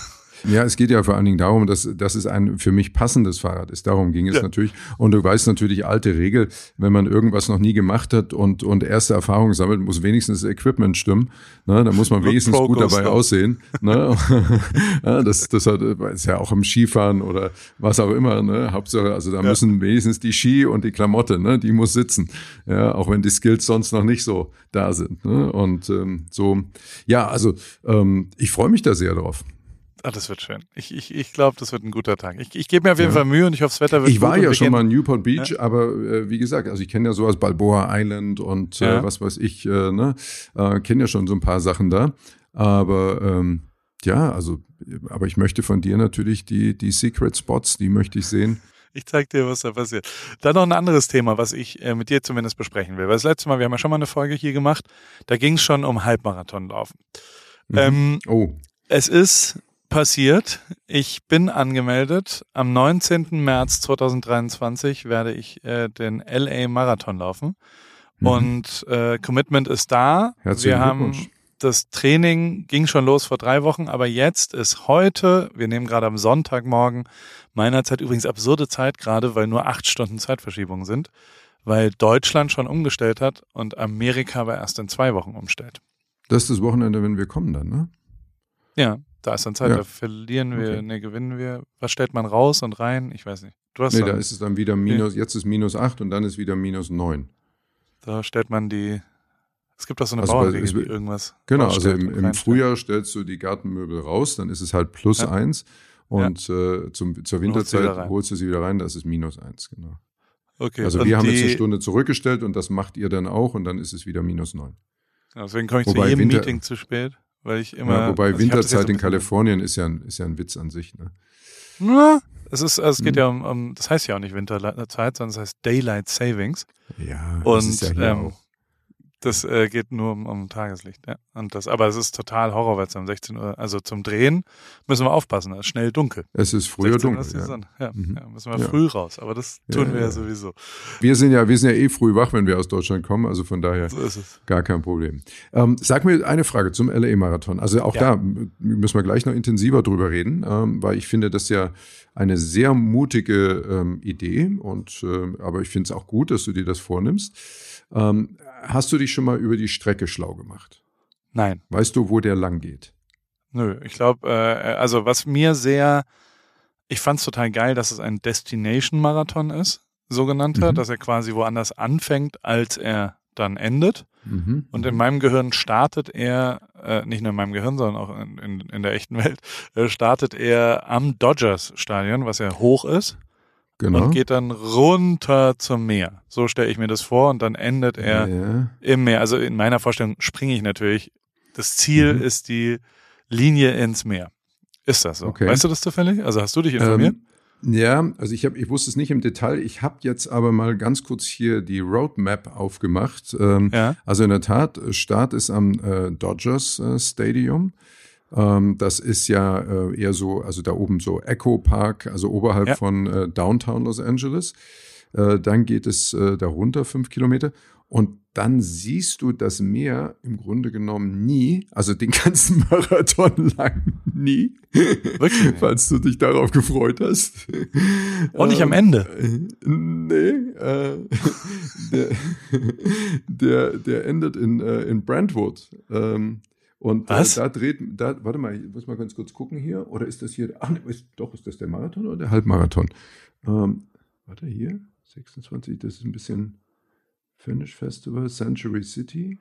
Ja, es geht ja vor allen Dingen darum, dass, dass es ein für mich passendes Fahrrad ist. Darum ging es ja. natürlich. Und du weißt natürlich, alte Regel, wenn man irgendwas noch nie gemacht hat und, und erste Erfahrungen sammelt, muss wenigstens das Equipment stimmen. Ne? Da muss man wenigstens gut dabei aussehen. Ne? ja, das, das hat, ist ja auch im Skifahren oder was auch immer. Ne? Hauptsache, also da ja. müssen wenigstens die Ski und die Klamotte, ne? die muss sitzen. Ja, auch wenn die Skills sonst noch nicht so da sind. Ne? Und ähm, so, ja, also ähm, ich freue mich da sehr drauf. Ah, das wird schön. Ich, ich, ich glaube, das wird ein guter Tag. Ich, ich gebe mir auf jeden ja. Fall Mühe und ich hoffe, das Wetter wird Ich war ja schon mal in Newport Beach, ja. aber äh, wie gesagt, also ich kenne ja sowas, Balboa Island und äh, ja. was weiß ich, äh, ne? Äh, kenne ja schon so ein paar Sachen da. Aber ähm, ja, also, aber ich möchte von dir natürlich die, die Secret Spots, die möchte ich sehen. Ich zeig dir, was da passiert. Dann noch ein anderes Thema, was ich äh, mit dir zumindest besprechen will. Weil das letzte Mal, wir haben ja schon mal eine Folge hier gemacht, da ging es schon um Halbmarathonlaufen. Mhm. Ähm, oh. Es ist passiert. Ich bin angemeldet. Am 19. März 2023 werde ich äh, den LA Marathon laufen. Mhm. Und äh, Commitment ist da. Herzlichen Wir haben das Training ging schon los vor drei Wochen, aber jetzt ist heute, wir nehmen gerade am Sonntagmorgen meiner Zeit übrigens absurde Zeit gerade, weil nur acht Stunden Zeitverschiebung sind, weil Deutschland schon umgestellt hat und Amerika aber erst in zwei Wochen umstellt. Das ist das Wochenende, wenn wir kommen dann, ne? Ja, da ist dann Zeit, ja. da verlieren wir, okay. ne, gewinnen wir. Was stellt man raus und rein? Ich weiß nicht. Du hast nee, da ist es dann wieder minus, jetzt ist minus acht und dann ist wieder minus neun. Da stellt man die, es gibt auch so eine also Bauernregel, die irgendwas. Genau, also im, im Frühjahr stellst du die Gartenmöbel raus, dann ist es halt plus ja. eins und ja. äh, zum, zur Winterzeit holst du sie wieder rein, das ist minus eins, genau. Okay. Also wir haben jetzt eine Stunde zurückgestellt und das macht ihr dann auch und dann ist es wieder minus neun. Deswegen komme ich wobei zu jedem Winter, Meeting zu spät weil ich immer. Ja, wobei also Winterzeit in Kalifornien ist ja, ein, ist ja ein Witz an sich, ne? Na, es ist, es geht hm. ja um, um, das heißt ja auch nicht Winterzeit, sondern es heißt Daylight Savings. Ja, das und, ist ja hier ähm, auch. Das äh, geht nur um, um Tageslicht, ja. Und das, aber es ist total Horror, weil es um 16 Uhr, also zum Drehen müssen wir aufpassen, es ist schnell dunkel. Es ist früher dunkel. Ja. Ja, mhm. ja. müssen wir früh raus, aber das tun wir ja, sowieso. Wir sind ja, wir sind ja eh früh wach, wenn wir aus Deutschland kommen, also von daher so gar kein Problem. Ähm, sag mir eine Frage zum LA-Marathon. Also auch da müssen wir gleich noch intensiver drüber reden, ähm, weil ich finde das ja eine sehr mutige ähm, Idee und äh, aber ich finde es auch gut, dass du dir das vornimmst. Ähm, hast du dich schon mal über die Strecke schlau gemacht? Nein. Weißt du, wo der lang geht? Nö, ich glaube, äh, also was mir sehr, ich fand es total geil, dass es ein Destination-Marathon ist, sogenannter, mhm. dass er quasi woanders anfängt, als er dann endet. Mhm. Und in meinem Gehirn startet er, äh, nicht nur in meinem Gehirn, sondern auch in, in, in der echten Welt, äh, startet er am Dodgers-Stadion, was ja hoch ist. Genau. Und geht dann runter zum Meer. So stelle ich mir das vor und dann endet er ja. im Meer. Also in meiner Vorstellung springe ich natürlich. Das Ziel mhm. ist die Linie ins Meer. Ist das so? Okay. Weißt du das zufällig? Also hast du dich informiert? Ähm, ja, also ich habe, ich wusste es nicht im Detail. Ich habe jetzt aber mal ganz kurz hier die Roadmap aufgemacht. Ähm, ja. Also in der Tat, Start ist am äh, Dodgers äh, Stadium. Ähm, das ist ja äh, eher so, also da oben so Echo Park, also oberhalb ja. von äh, Downtown Los Angeles. Äh, dann geht es darunter fünf Kilometer. Und dann siehst du das Meer im Grunde genommen nie, also den ganzen Marathon lang nie. Wirklich? Falls du dich darauf gefreut hast. Und nicht ähm, am Ende. Äh, nee. Äh, der, der, der endet in, in Brentwood. Ähm, und äh, Was? Äh, da dreht, da, warte mal, ich muss mal ganz kurz gucken hier. Oder ist das hier, ach, ist, doch, ist das der Marathon oder der Halbmarathon? Ähm, warte, hier, 26, das ist ein bisschen Finish Festival, Century City.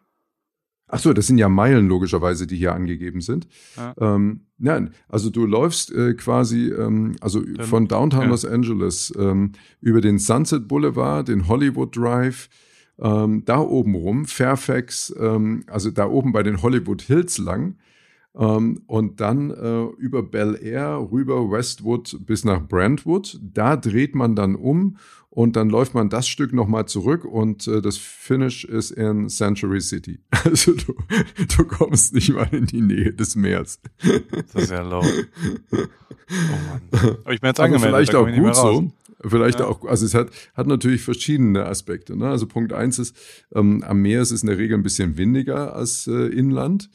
Ach so, das sind ja Meilen logischerweise, die hier angegeben sind. Ja. Ähm, nein, also du läufst äh, quasi ähm, also Dann, von Downtown ja. Los Angeles ähm, über den Sunset Boulevard, den Hollywood Drive, ähm, da oben rum, Fairfax, ähm, also da oben bei den Hollywood Hills lang ähm, und dann äh, über Bel Air rüber Westwood bis nach Brentwood. Da dreht man dann um und dann läuft man das Stück nochmal zurück und äh, das Finish ist in Century City. Also du, du kommst nicht mal in die Nähe des Meers. Das ist ja low. Oh Mann. Aber ich bin jetzt angemeldet. Aber vielleicht auch gut so. Vielleicht ja. auch, also es hat, hat natürlich verschiedene Aspekte. Ne? Also Punkt eins ist, ähm, am Meer ist es in der Regel ein bisschen windiger als äh, inland.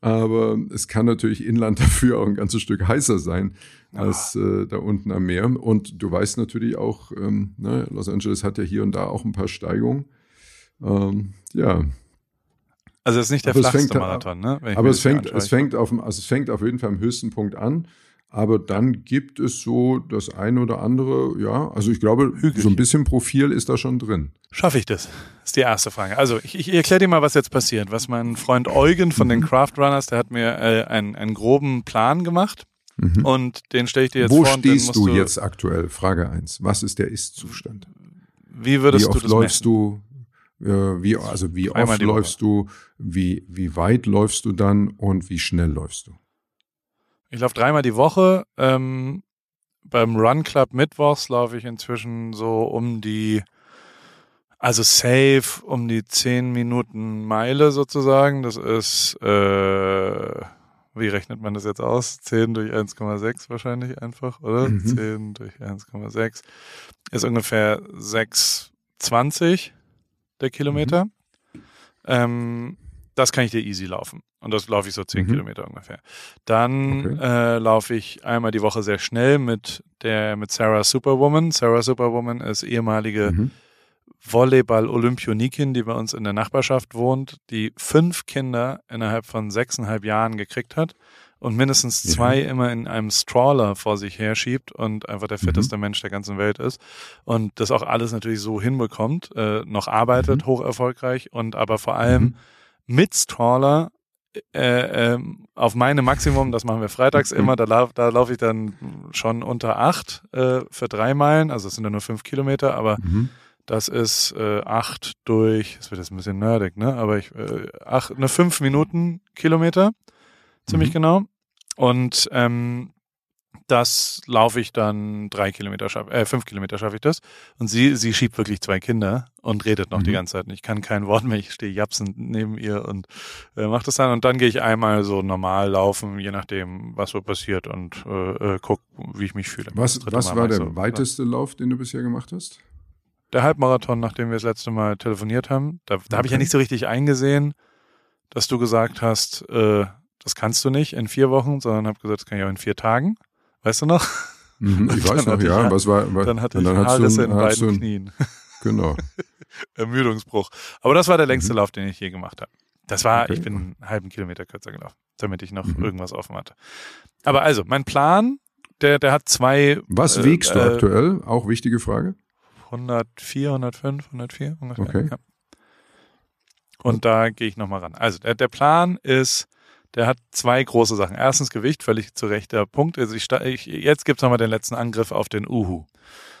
Aber es kann natürlich inland dafür auch ein ganzes Stück heißer sein als äh, da unten am Meer. Und du weißt natürlich auch, ähm, ne, Los Angeles hat ja hier und da auch ein paar Steigungen. Ähm, ja. Also es ist nicht der Aber flachste fängt- Marathon, ne? Wenn ich Aber es fängt, es fängt auf, dem- also es fängt auf jeden Fall am höchsten Punkt an. Aber dann gibt es so das eine oder andere, ja, also ich glaube, Hügelig. so ein bisschen Profil ist da schon drin. Schaffe ich das? ist die erste Frage. Also ich, ich erkläre dir mal, was jetzt passiert. Was mein Freund Eugen von den Craft Runners, der hat mir äh, einen, einen groben Plan gemacht Mhm. und den stelle ich dir jetzt Wo vor. den stehst musst du jetzt aktuell? Frage eins. Was ist der Ist-Zustand? Wie würdest Wie du oft das läufst messen? du? Äh, wie, also wie Einmal oft Woche. läufst du? Wie, wie weit läufst du dann? Und wie schnell läufst du? Ich laufe dreimal die Woche. Ähm, beim Run Club Mittwochs laufe ich inzwischen so um die, also safe um die 10 Minuten Meile sozusagen. Das ist, äh, wie rechnet man das jetzt aus? 10 durch 1,6 wahrscheinlich einfach, oder? Mhm. 10 durch 1,6 ist ungefähr 6,20 der Kilometer. Ähm, das kann ich dir easy laufen. Und das laufe ich so 10 Mhm. Kilometer ungefähr. Dann Okay. äh, laufe ich einmal die Woche sehr schnell mit der mit Sarah Superwoman. Sarah Superwoman ist ehemalige Mhm. Volleyball-Olympionikin, die bei uns in der Nachbarschaft wohnt, die fünf Kinder innerhalb von sechseinhalb Jahren gekriegt hat und mindestens Ja. zwei immer in einem Strawler vor sich herschiebt und einfach der Mhm. fitteste Mensch der ganzen Welt ist und das auch alles natürlich so hinbekommt, äh, noch arbeitet, Mhm. hoch erfolgreich und aber vor allem Mhm. Mit Strawler äh, ähm, auf meine Maximum, das machen wir freitags Mhm. immer, da, lauf, da laufe ich dann schon unter acht äh, für drei Meilen, also es sind ja nur fünf Kilometer, aber Mhm. das ist äh, acht durch, das wird jetzt ein bisschen nerdig, ne? Aber ich äh, acht, eine fünf Minuten Kilometer, ziemlich Mhm. genau. Und ähm, das laufe ich dann drei Kilometer, schaff, äh, fünf Kilometer schaffe ich das. Und sie, sie schiebt wirklich zwei Kinder und redet noch die Mhm. ganze Zeit. Und ich kann kein Wort mehr. Ich stehe japsend neben ihr und äh, mache das dann. Und dann gehe ich einmal so normal laufen, je nachdem, was so passiert und äh, äh, guck, wie ich mich fühle. Was, was Mal war der so. weiteste Lauf, den du bisher gemacht hast? Der Halbmarathon, nachdem wir das letzte Mal telefoniert haben, da, da habe ich ja Okay. nicht so richtig eingesehen, dass du gesagt hast, äh, das kannst du nicht in vier Wochen, sondern habe gesagt, das kann ich auch in vier Tagen. Weißt du noch? Mhm, ich weiß noch, ich ja. Ha- Was war, war Dann hatte ich dann Haarrisse in beiden ein- Knien. Genau. Ermüdungsbruch. Aber das war der längste Mhm. Lauf, den ich je gemacht habe. Das war, Okay. ich bin einen halben Kilometer kürzer gelaufen, damit ich noch Mhm. irgendwas offen hatte. Aber also, mein Plan, der, der hat zwei Was Äh, wiegst du äh, aktuell? Auch wichtige Frage. 104, 105, 104 ungefähr. Okay. Ja. Und da gehe ich nochmal ran. Also der, der Plan ist, der hat zwei große Sachen. Erstens Gewicht, völlig zu Recht der Punkt. Also ich, ich, jetzt gibt's nochmal den letzten Angriff auf den Uhu.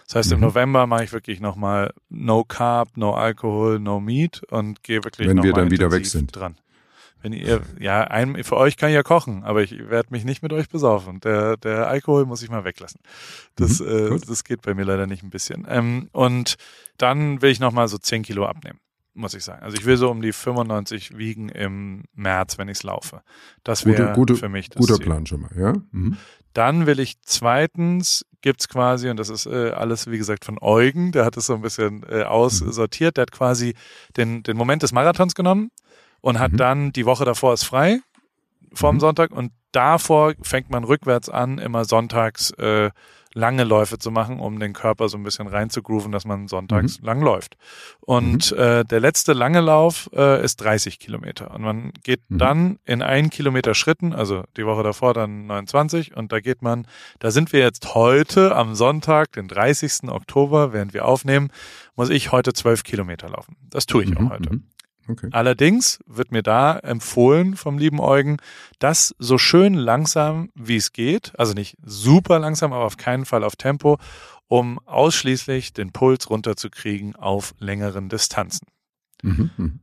Das heißt, im Mhm. November mache ich wirklich nochmal No Carb, No Alkohol, No Meat und gehe wirklich Wenn wir noch mal dann wieder weg sind. dran. Wenn ihr, ja, ein, für euch kann ich ja kochen, aber ich werde mich nicht mit euch besaufen. Der, der Alkohol muss ich mal weglassen. Das, Mhm, äh, das geht bei mir leider nicht ein bisschen. Ähm, und dann will ich nochmal so 10 Kilo abnehmen, muss ich sagen. Also ich will so um die 95 wiegen im März, wenn ich laufe. Das wäre für mich das guter Ziel. Plan schon mal, ja? Mhm. Dann will ich zweitens, gibt's quasi, und das ist äh, alles, wie gesagt, von Eugen, der hat es so ein bisschen äh, aussortiert, der hat quasi den, den Moment des Marathons genommen und hat Mhm. dann, die Woche davor ist frei, vorm Mhm. Sonntag, und davor fängt man rückwärts an, immer sonntags äh, lange Läufe zu machen, um den Körper so ein bisschen reinzugrooven, dass man sonntags lang läuft. Und äh, der letzte lange Lauf äh, ist 30 Kilometer. Und man geht Mhm. dann in ein Kilometer Schritten, also die Woche davor dann 29, und da geht man, da sind wir jetzt heute am Sonntag, den 30. Oktober, während wir aufnehmen, muss ich heute 12 Kilometer laufen. Das tue ich Mhm, auch heute. Okay. Allerdings wird mir da empfohlen vom lieben Eugen, das so schön langsam wie es geht, also nicht super langsam, aber auf keinen Fall auf Tempo, um ausschließlich den Puls runterzukriegen auf längeren Distanzen. Mhm, mhm.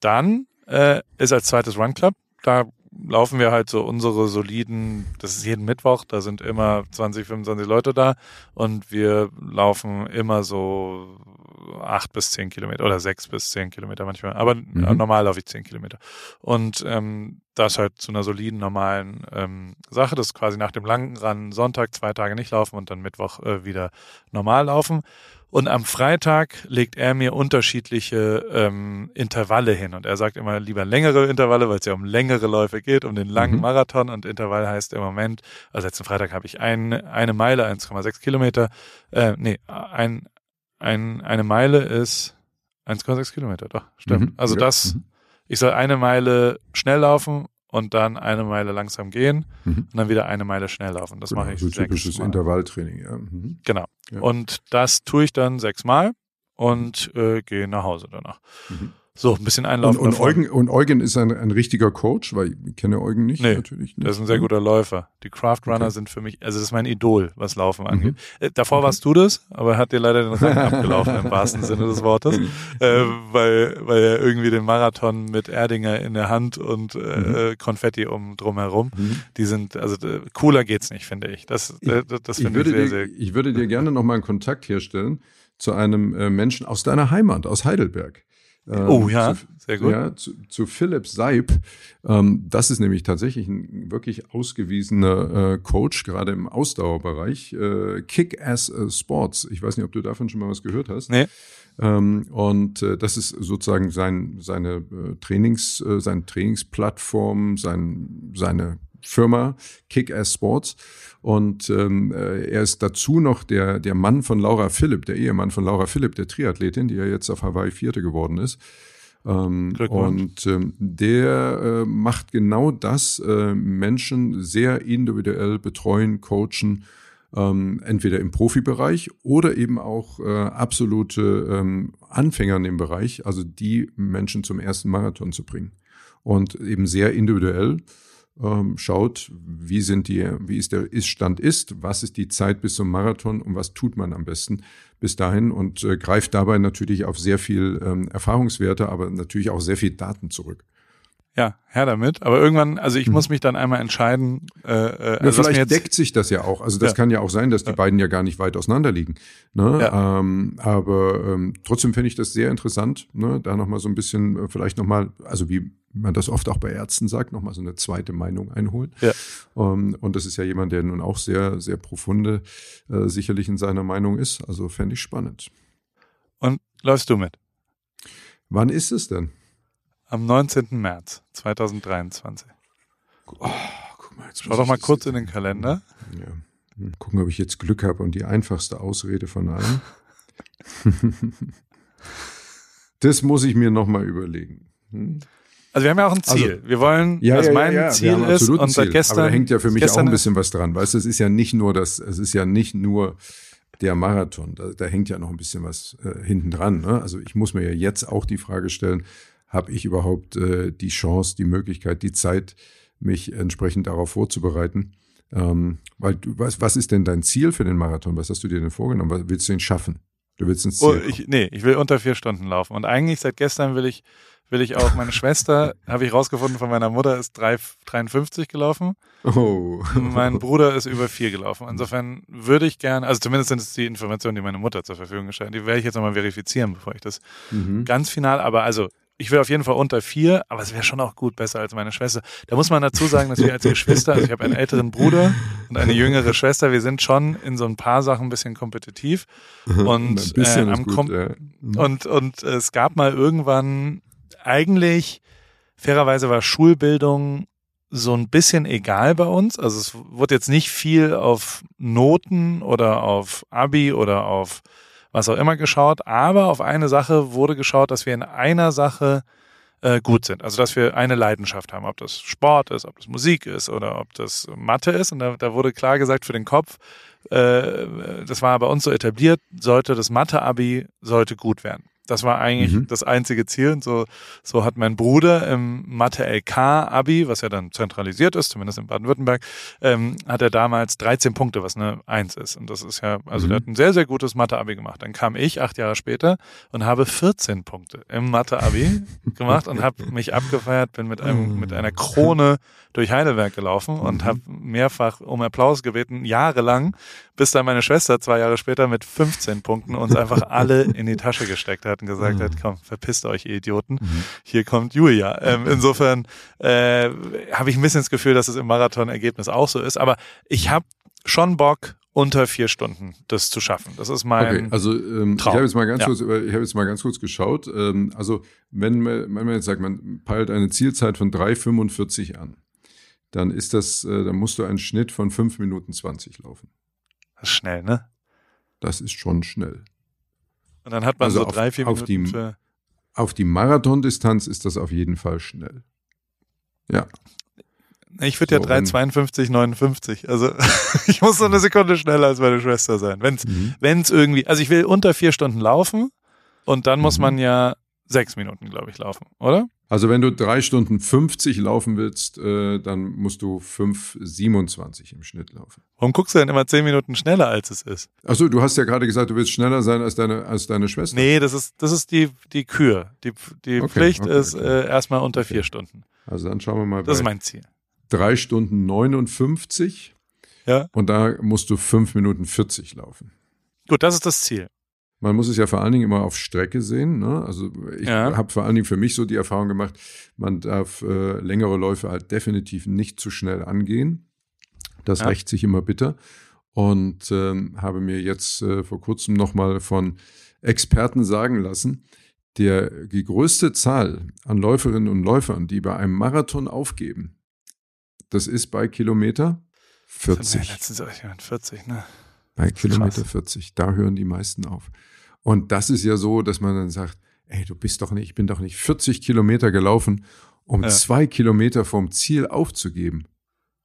Dann äh, ist als zweites Run Club, da laufen wir halt so unsere soliden, das ist jeden Mittwoch, da sind immer 20, 25 Leute da und wir laufen immer so acht bis zehn Kilometer oder sechs bis zehn Kilometer manchmal, aber Mhm. normal laufe ich zehn Kilometer. Und ähm, das halt zu einer soliden, normalen ähm, Sache, das ist quasi nach dem langen Run Sonntag zwei Tage nicht laufen und dann Mittwoch äh, wieder normal laufen. Und am Freitag legt er mir unterschiedliche ähm, Intervalle hin. Und er sagt immer lieber längere Intervalle, weil es ja um längere Läufe geht, um den langen mhm. Marathon. Und Intervall heißt im Moment, also letzten Freitag habe ich ein, eine Meile, 1,6 Kilometer. Äh, nee, ein, ein, eine Meile ist 1,6 Kilometer, doch, stimmt. Mhm. Also ja. das, mhm. ich soll eine Meile schnell laufen und dann eine Meile langsam gehen mhm. und dann wieder eine Meile schnell laufen. Das genau, mache ich so typisches Mal. Intervalltraining, ja. Mhm. Genau. Ja. Und das tue ich dann sechsmal und äh, gehe nach Hause danach. Mhm. So, ein bisschen einlaufen. Und, und, Eugen, und Eugen ist ein, ein richtiger Coach, weil ich kenne Eugen nicht, nee, natürlich nicht. Der ist ein sehr guter Läufer. Die Craft Runner okay. sind für mich, also das ist mein Idol, was Laufen mhm. angeht. Mhm. davor okay. warst du das, aber hat dir leider den Rang abgelaufen im wahrsten Sinne des Wortes, äh, weil, weil er irgendwie den Marathon mit Erdinger in der Hand und äh, mhm. Konfetti um drumherum, mhm. die sind, also äh, cooler geht's nicht, finde ich. Das, äh, das, das finde ich, ich sehr, dir, sehr. Ich würde dir gerne nochmal einen Kontakt herstellen zu einem äh, Menschen aus deiner Heimat, aus Heidelberg. Ähm, oh ja, zu, sehr gut. Ja, zu, zu Philipp Seib. Ähm, das ist nämlich tatsächlich ein wirklich ausgewiesener äh, Coach, gerade im Ausdauerbereich. Äh, Kick-Ass äh, Sports. Ich weiß nicht, ob du davon schon mal was gehört hast. Nee. Ähm, und äh, das ist sozusagen sein, seine äh, Trainings, äh, seine Trainingsplattform, sein, seine Firma Kick-Ass Sports. Und ähm, äh, er ist dazu noch der, der Mann von Laura Philipp, der Ehemann von Laura Philipp, der Triathletin, die ja jetzt auf Hawaii Vierte geworden ist. Ähm, und ähm, der äh, macht genau das, äh, Menschen sehr individuell betreuen, coachen, ähm, entweder im Profibereich oder eben auch äh, absolute ähm, Anfänger in dem Bereich, also die Menschen zum ersten Marathon zu bringen. Und eben sehr individuell ähm, schaut, wie sind die, wie ist der Ist-Stand ist, was ist die Zeit bis zum Marathon und was tut man am besten bis dahin und äh, greift dabei natürlich auf sehr viel ähm, Erfahrungswerte, aber natürlich auch sehr viel Daten zurück ja, her damit. Aber irgendwann, also ich mhm. muss mich dann einmal entscheiden. Äh, äh, also vielleicht deckt sich das ja auch. Also das ja. kann ja auch sein, dass die ja. beiden ja gar nicht weit auseinander liegen. Ne? Ja. Ähm, aber ähm, trotzdem finde ich das sehr interessant, ne? da nochmal so ein bisschen, äh, vielleicht nochmal, also wie man das oft auch bei Ärzten sagt, nochmal so eine zweite Meinung einholen. Ja. Um, ähm, und das ist ja jemand, der nun auch sehr, sehr profunde äh, sicherlich in seiner Meinung ist. Also fände ich spannend. Und läufst du mit? Wann ist es denn? Am 19. März 2023. Oh, guck mal, jetzt Schau doch mal kurz in den Kalender. Ja. Gucken, ob ich jetzt Glück habe und die einfachste Ausrede von allen. das muss ich mir nochmal überlegen. Hm? Also wir haben ja auch ein Ziel. Also, wir wollen, ja, was ja, mein ja, Ziel ist, und seit gestern. Aber da hängt ja für mich auch ein bisschen was dran. Weißt du, es ist ja nicht nur das, es ist ja nicht nur der Marathon. Da, da hängt ja noch ein bisschen was äh, hinten dran. Ne? Also ich muss mir ja jetzt auch die Frage stellen, habe ich überhaupt äh, die Chance, die Möglichkeit, die Zeit, mich entsprechend darauf vorzubereiten. Ähm, weil du, was, was ist denn dein Ziel für den Marathon? Was hast du dir denn vorgenommen? Was willst du ihn schaffen? Du willst ins Ziel. Oh, ich, nee, ich will unter vier Stunden laufen. Und eigentlich seit gestern will ich, will ich auch, meine Schwester, habe ich rausgefunden von meiner Mutter, ist 3, 53 gelaufen. Oh. Mein Bruder ist über vier gelaufen. Insofern würde ich gerne, also zumindest sind es die Informationen, die meine Mutter zur Verfügung gestellt hat. Die werde ich jetzt nochmal verifizieren, bevor ich das mhm. ganz final, aber also ich will auf jeden Fall unter vier, aber es wäre schon auch gut, besser als meine Schwester. Da muss man dazu sagen, dass wir als Geschwister, also ich habe einen älteren Bruder und eine jüngere Schwester, wir sind schon in so ein paar Sachen ein bisschen kompetitiv. Und, äh, am gut, Kom ja. Mhm. und, und es gab mal irgendwann eigentlich, fairerweise war Schulbildung so ein bisschen egal bei uns. Also es wurde jetzt nicht viel auf Noten oder auf Abi oder auf was auch immer geschaut, aber auf eine Sache wurde geschaut, dass wir in einer Sache äh, gut sind. Also dass wir eine Leidenschaft haben, ob das Sport ist, ob das Musik ist oder ob das Mathe ist. Und da, da wurde klar gesagt für den Kopf, äh, das war bei uns so etabliert, sollte das Mathe-Abi sollte gut werden. Das war eigentlich mhm. das einzige Ziel. Und so, so hat mein Bruder im Mathe-LK-Abi, was ja dann zentralisiert ist, zumindest in Baden-Württemberg, ähm, hat er damals 13 Punkte, was eine Eins ist. Und das ist ja, also mhm. der hat ein sehr, sehr gutes Mathe-Abi gemacht. Dann kam ich acht Jahre später und habe 14 Punkte im Mathe-Abi gemacht und habe mich abgefeiert, bin mit einem, mit einer Krone durch Heidelberg gelaufen und mhm. habe mehrfach um Applaus gebeten, jahrelang, bis dann meine Schwester zwei Jahre später mit 15 Punkten uns einfach alle in die Tasche gesteckt hat und gesagt mhm. hat, komm, verpisst euch, ihr Idioten. Mhm. Hier kommt Julia. Ähm, insofern äh, habe ich ein bisschen das Gefühl, dass es im Marathon-Ergebnis auch so ist. Aber ich habe schon Bock unter vier Stunden das zu schaffen. Das ist mein okay, also ähm, Traum. ich habe jetzt mal ganz ja. kurz, ich habe jetzt mal ganz kurz geschaut. Ähm, also wenn man, wenn man jetzt sagt, man peilt eine Zielzeit von 3,45 an, dann ist das, äh, dann musst du einen Schnitt von 5 Minuten 20 laufen. Das ist schnell, ne? Das ist schon schnell. Und dann hat man also so drei, vier auf Minuten die, auf die Marathondistanz ist das auf jeden Fall schnell. Ja. Ich würde so, ja 3,52, 59. Also ich muss so eine Sekunde schneller als meine Schwester sein. Wenn es mhm. Wenn's irgendwie, also ich will unter vier Stunden laufen und dann muss mhm. man ja sechs Minuten, glaube ich, laufen, oder? Also wenn du drei Stunden 50 laufen willst, äh, dann musst du 5,27 im Schnitt laufen. Warum guckst du denn immer zehn Minuten schneller, als es ist? Achso, du hast ja gerade gesagt, du willst schneller sein als deine, als deine Schwester. Nee, das ist, das ist die, die Kür. Die, die okay, Pflicht okay, ist okay. Äh, erstmal unter vier Stunden. Also dann schauen wir mal. Das ist mein Ziel. Drei Stunden 59. Ja. Und da musst du fünf Minuten 40 laufen. Gut, das ist das Ziel. Man muss es ja vor allen Dingen immer auf Strecke sehen. Ne? Also ich ja. habe vor allen Dingen für mich so die Erfahrung gemacht, man darf äh, längere Läufe halt definitiv nicht zu schnell angehen. Das ja. rächt sich immer bitter. Und ähm, habe mir jetzt äh, vor kurzem nochmal von Experten sagen lassen, der, die größte Zahl an Läuferinnen und Läufern, die bei einem Marathon aufgeben, das ist bei Kilometer 40. Ja letztens 40, ne? Bei Kilometer Krass. 40, da hören die meisten auf. Und das ist ja so, dass man dann sagt, ey, du bist doch nicht, ich bin doch nicht 40 Kilometer gelaufen, um ja. zwei Kilometer vom Ziel aufzugeben.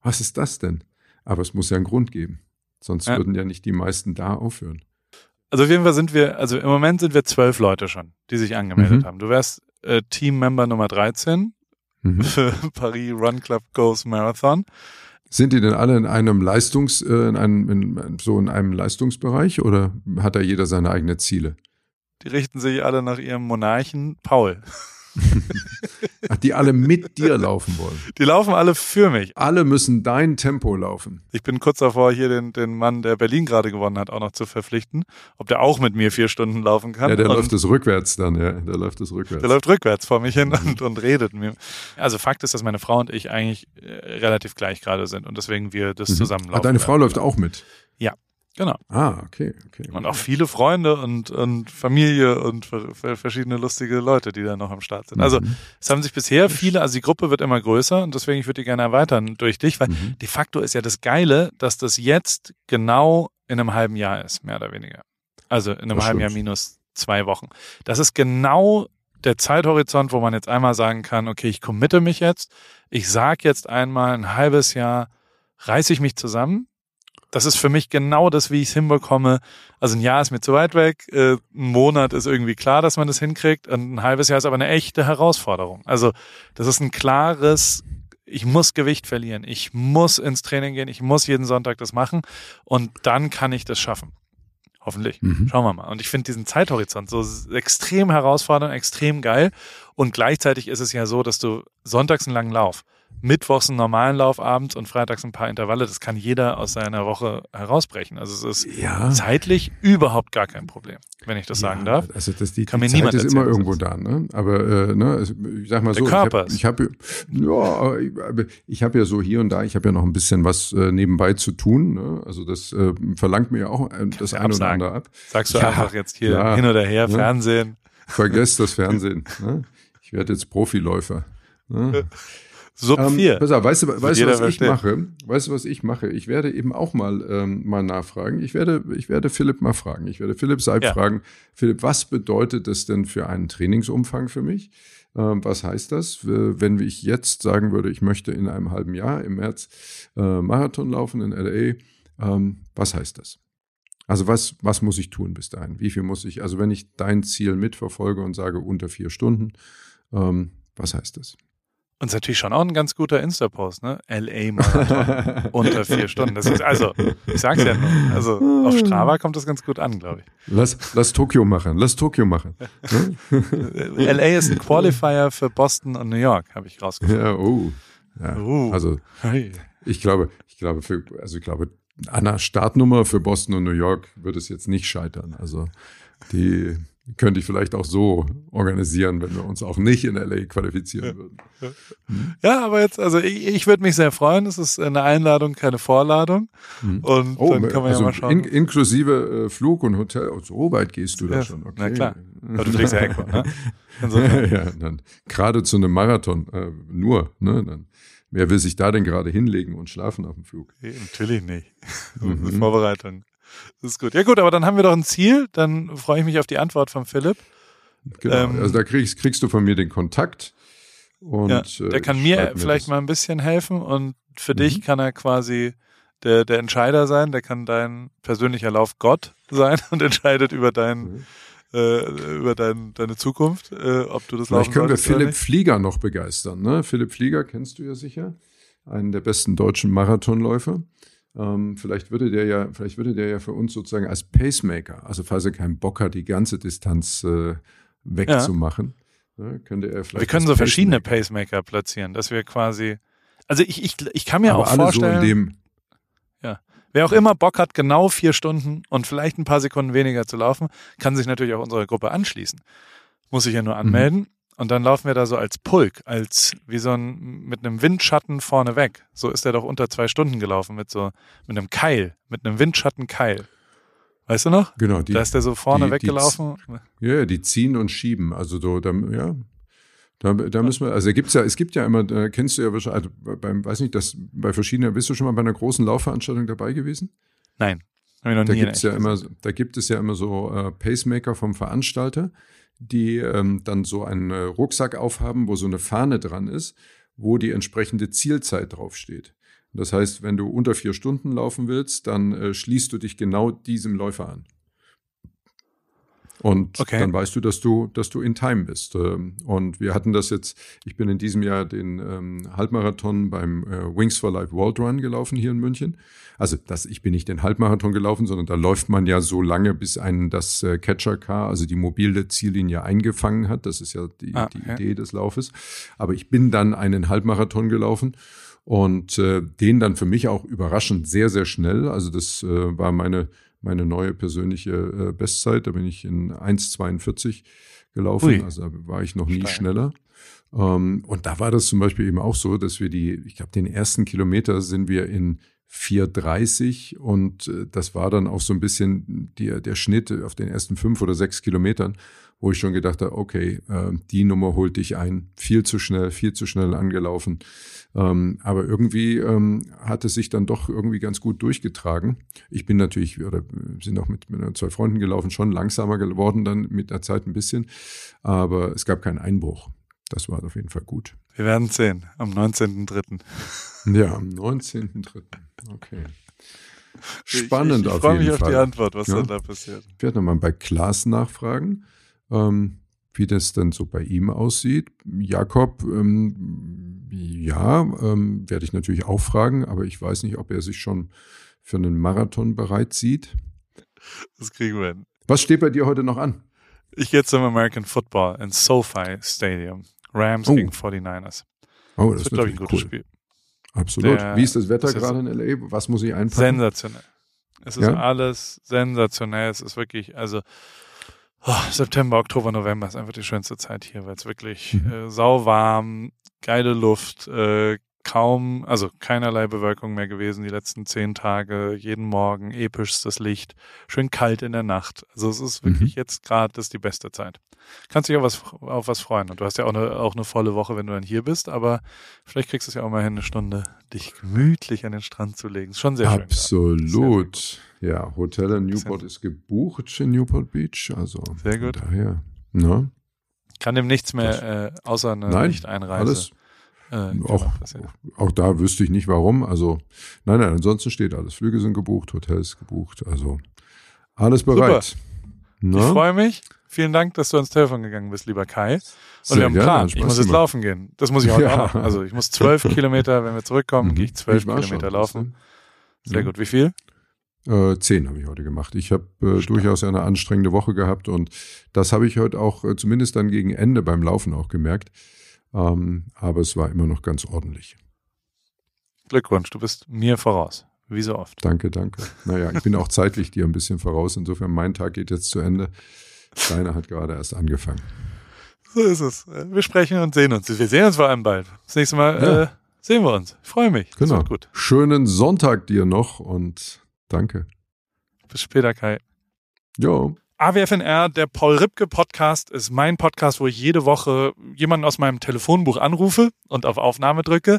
Was ist das denn? Aber es muss ja einen Grund geben. Sonst ja. würden ja nicht die meisten da aufhören. Also auf jeden Fall sind wir, also im Moment sind wir zwölf Leute schon, die sich angemeldet mhm. haben. Du wärst äh, Teammember Nummer 13 mhm. für Paris Run Club Goes Marathon. Sind die denn alle in einem Leistungs, äh, in einem, in, so in einem Leistungsbereich oder hat da jeder seine eigenen Ziele? Die richten sich alle nach ihrem Monarchen Paul. Ach, die alle mit dir laufen wollen. Die laufen alle für mich. Alle müssen dein Tempo laufen. Ich bin kurz davor, hier den, den Mann, der Berlin gerade gewonnen hat, auch noch zu verpflichten, ob der auch mit mir vier Stunden laufen kann. Ja, der und läuft es rückwärts dann, ja. Der läuft es rückwärts. Der läuft rückwärts vor mich hin und, und redet mir. Also Fakt ist, dass meine Frau und ich eigentlich äh, relativ gleich gerade sind und deswegen wir das mhm. zusammenlaufen. Ah, deine Frau läuft auch mit? Ja. Genau. Ah, okay, okay. Und auch viele Freunde und, und Familie und verschiedene lustige Leute, die da noch am Start sind. Also mhm. es haben sich bisher viele, also die Gruppe wird immer größer und deswegen ich würde die gerne erweitern durch dich, weil mhm. de facto ist ja das Geile, dass das jetzt genau in einem halben Jahr ist, mehr oder weniger. Also in einem das halben stimmt. Jahr minus zwei Wochen. Das ist genau der Zeithorizont, wo man jetzt einmal sagen kann, okay, ich committe mich jetzt, ich sag jetzt einmal ein halbes Jahr, reiße ich mich zusammen, das ist für mich genau das, wie ich es hinbekomme. Also ein Jahr ist mir zu weit weg, äh, ein Monat ist irgendwie klar, dass man das hinkriegt und ein halbes Jahr ist aber eine echte Herausforderung. Also das ist ein klares, ich muss Gewicht verlieren, ich muss ins Training gehen, ich muss jeden Sonntag das machen und dann kann ich das schaffen. Hoffentlich. Mhm. Schauen wir mal. Und ich finde diesen Zeithorizont so extrem herausfordernd, extrem geil. Und gleichzeitig ist es ja so, dass du sonntags einen langen Lauf mittwochs einen normalen Lauf abends und freitags ein paar Intervalle. Das kann jeder aus seiner Woche herausbrechen. Also es ist ja. zeitlich überhaupt gar kein Problem, wenn ich das ja, sagen darf. Also das, die, kann die mir Zeit niemand ist immer irgendwo da. Ne? Aber äh, ne, ich sag mal Der so, Körper ich habe hab, ja, ich habe ja so hier und da, ich habe ja noch ein bisschen was äh, nebenbei zu tun. Ne? Also das äh, verlangt mir ja auch äh, das eine oder andere ab. Sagst du ja, einfach jetzt hier hin oder her, ne? Fernsehen. Vergesst das Fernsehen. Ne? Ich werde jetzt Profiläufer. Ne? Sub 4. Ähm, pass auf, weißt du, weißt du was ich mache? Weißt du, was ich mache? Ich werde eben auch mal, ähm, mal nachfragen. Ich werde, ich werde Philipp mal fragen. Ich werde Philipp Seib ja. fragen. Philipp, was bedeutet das denn für einen Trainingsumfang für mich? Ähm, was heißt das? Wenn ich jetzt sagen würde, ich möchte in einem halben Jahr im März äh, Marathon laufen in LA, ähm, was heißt das? Also was, was muss ich tun bis dahin? Wie viel muss ich, also wenn ich dein Ziel mitverfolge und sage unter vier Stunden, ähm, was heißt das? Und ist natürlich schon auch ein ganz guter Insta-Post, ne? LA Marathon unter vier Stunden. Das ist also, ich sag's ja nur. Also auf Strava kommt das ganz gut an, glaube ich. Lass, lass Tokio machen, lass Tokio machen. LA ist ein Qualifier für Boston und New York, habe ich rausgefunden. Ja, oh. Ja, uh. Also ich glaube, ich glaube, für, also ich glaube, an der Startnummer für Boston und New York wird es jetzt nicht scheitern. Also die könnte ich vielleicht auch so organisieren, wenn wir uns auch nicht in LA qualifizieren würden. Ja, aber jetzt, also ich, ich würde mich sehr freuen. Es ist eine Einladung, keine Vorladung. Mhm. Und Oh, dann kann man also ja mal schauen. in, inklusive äh, Flug und Hotel. Oh, so weit gehst du da Ja, schon. Okay. Na klar. Aber du fliegst ja Equal, ne? Ja, dann gerade zu einem Marathon äh, nur. Ne, dann, wer will sich da denn gerade hinlegen und schlafen auf dem Flug? Natürlich nicht. Mhm. Vorbereitung. Das ist gut. Ja gut, aber dann haben wir doch ein Ziel. Dann freue ich mich auf die Antwort von Philipp. Genau. Ähm, also da kriegst, kriegst du von mir den Kontakt. Und, ja, äh, der kann mir vielleicht das. mal ein bisschen helfen und für Mhm. dich kann er quasi der, der Entscheider sein. Der kann dein persönlicher Lauf Gott sein und entscheidet über dein, Mhm. äh, über dein, deine Zukunft, äh, ob du das Vielleicht können wir Philipp. Flieger noch begeistern. Ne? Philipp Flieger kennst du ja sicher, einen der besten deutschen Marathonläufer. Ähm, vielleicht würde der ja, vielleicht würde der ja für uns sozusagen als Pacemaker, also falls er keinen Bock hat, die ganze Distanz äh, wegzumachen, ne, könnte er vielleicht. Wir können so verschiedene Pacemaker- Pacemaker platzieren, dass wir quasi, also ich, ich, ich kann mir aber auch alle vorstellen, so in dem, Wer auch immer Bock hat, genau vier Stunden und vielleicht ein paar Sekunden weniger zu laufen, kann sich natürlich auch unserer Gruppe anschließen. Muss sich ja nur anmelden und dann laufen wir da so als Pulk, als wie so ein mit einem Windschatten vorne weg. So ist er doch unter zwei Stunden gelaufen mit so mit einem Keil, mit einem Windschattenkeil. Weißt du noch? genau, die, da ist der so vorne die- die- weggelaufen. ja, ja, die ziehen und schieben. Also so, da, ja. Da, da müssen wir, also gibt's ja, es gibt ja immer, da kennst du ja wahrscheinlich, also beim, weiß nicht, das bei verschiedenen, bist du schon mal bei einer großen Laufveranstaltung dabei gewesen? Nein, Da gibt's ja immer, da gibt es ja immer so äh, Pacemaker vom Veranstalter, die ähm, dann so einen äh, Rucksack aufhaben, wo so eine Fahne dran ist, wo die entsprechende Zielzeit draufsteht. Das heißt, wenn du unter vier Stunden laufen willst, dann äh, schließt du dich genau diesem Läufer an. Und Okay. dann weißt du, dass du, dass du in Time bist. Ähm, Und wir hatten das jetzt, ich bin in diesem Jahr den ähm, Halbmarathon beim äh, Wings for Life World Run gelaufen hier in München. Also das, ich bin nicht den Halbmarathon gelaufen, sondern da läuft man ja so lange, bis einen das äh, Catcher Car, also die mobile Ziellinie eingefangen hat. Das ist ja die, Ah, die okay. Idee des Laufes. Aber ich bin dann einen Halbmarathon gelaufen und äh, den dann für mich auch überraschend sehr, sehr schnell. Also das äh, war meine, meine neue persönliche äh, Bestzeit. Da bin ich in 1,42 gelaufen. Ui. Also da war ich noch nie Stark. schneller. Ähm, und da war das zum Beispiel eben auch so, dass wir die, ich glaube, den ersten Kilometer sind wir in 4,30 und äh, das war dann auch so ein bisschen der, der Schnitt auf den ersten fünf oder sechs Kilometern, wo ich schon gedacht habe, okay, äh, die Nummer holt dich ein. Viel zu schnell, viel zu schnell angelaufen. Ähm, aber irgendwie ähm, hat es sich dann doch irgendwie ganz gut durchgetragen. Ich bin natürlich, oder wir sind auch mit, mit zwei Freunden gelaufen, schon langsamer geworden dann mit der Zeit ein bisschen. Aber es gab keinen Einbruch. Das war auf jeden Fall gut. Wir werden sehen am 19.03. Ja, am 19.3. Okay. Spannend ich, ich, ich auf freue jeden mich auf Fall. die Antwort, was Ja. dann da passiert. Ich werde nochmal bei Klaas nachfragen, ähm, wie das dann so bei ihm aussieht. Jakob, ähm, ja, ähm, werde ich natürlich auch fragen, aber ich weiß nicht, ob er sich schon für einen Marathon bereit sieht. Das kriegen wir hin. Was steht bei dir heute noch an? Ich gehe zum American Football in SoFi Stadium. Rams Oh. gegen 49ers. Oh, Das, das, wird, glaube ich, ein gutes cool. Spiel. Absolut. Der- wie ist das Wetter gerade in LA? Was muss ich einpacken? Sensationell. Es ist Ja? alles sensationell. Es ist wirklich, also oh, September, Oktober, November ist einfach die schönste Zeit hier, weil es wirklich Mhm. äh, sauwarm, geile Luft, äh, kaum, also keinerlei Bewölkung mehr gewesen die letzten zehn Tage, jeden Morgen epischstes Licht, schön kalt in der Nacht. Also es ist wirklich Mhm. jetzt gerade das ist die beste Zeit. Kannst dich auf was, auf was freuen. Und du hast ja auch eine, auch eine volle Woche, wenn du dann hier bist, aber vielleicht kriegst du es ja auch mal hin, eine Stunde dich gemütlich an den Strand zu legen. Ist schon sehr schön. gerade. Absolut. Ja, Hotel in Newport ist gebucht in Newport Beach. Also Sehr gut. Daher. Ne? Kann dem nichts mehr, äh, außer eine Nein, Nicht-Einreise. alles. äh, Auch, auch da wüsste ich nicht warum. Also, nein, nein, ansonsten steht alles. Flüge sind gebucht, Hotels gebucht. Also, alles bereit. Ne? Ich freue mich. Vielen Dank, dass du ans Telefon gegangen bist, lieber Kai. Und Sehr wir haben gerne, Plan. Ich muss jetzt laufen gehen. Das muss ich heute Ja. auch noch. Also ich muss zwölf Kilometer, wenn wir zurückkommen, Mhm. gehe ich zwölf Kilometer schon, laufen. Sehr Ja. gut. Wie viel? Äh, zehn habe ich heute gemacht. Ich habe äh, durchaus eine anstrengende Woche gehabt und das habe ich heute auch äh, zumindest dann gegen Ende beim Laufen auch gemerkt. Ähm, aber es war immer noch ganz ordentlich. Glückwunsch, du bist mir voraus. Wie so oft. Danke, danke. Naja, ich bin auch zeitlich dir ein bisschen voraus. Insofern, mein Tag geht jetzt zu Ende. Deine hat gerade erst angefangen. So ist es. Wir sprechen und sehen uns. Wir sehen uns vor allem bald. Das nächste Mal ja. äh, sehen wir uns. Ich freue mich. Genau. gut. Schönen Sonntag dir noch und danke. Bis später, Kai. Jo. AWFNR, der Paul Ripke Podcast, ist mein Podcast, wo ich jede Woche jemanden aus meinem Telefonbuch anrufe und auf Aufnahme drücke.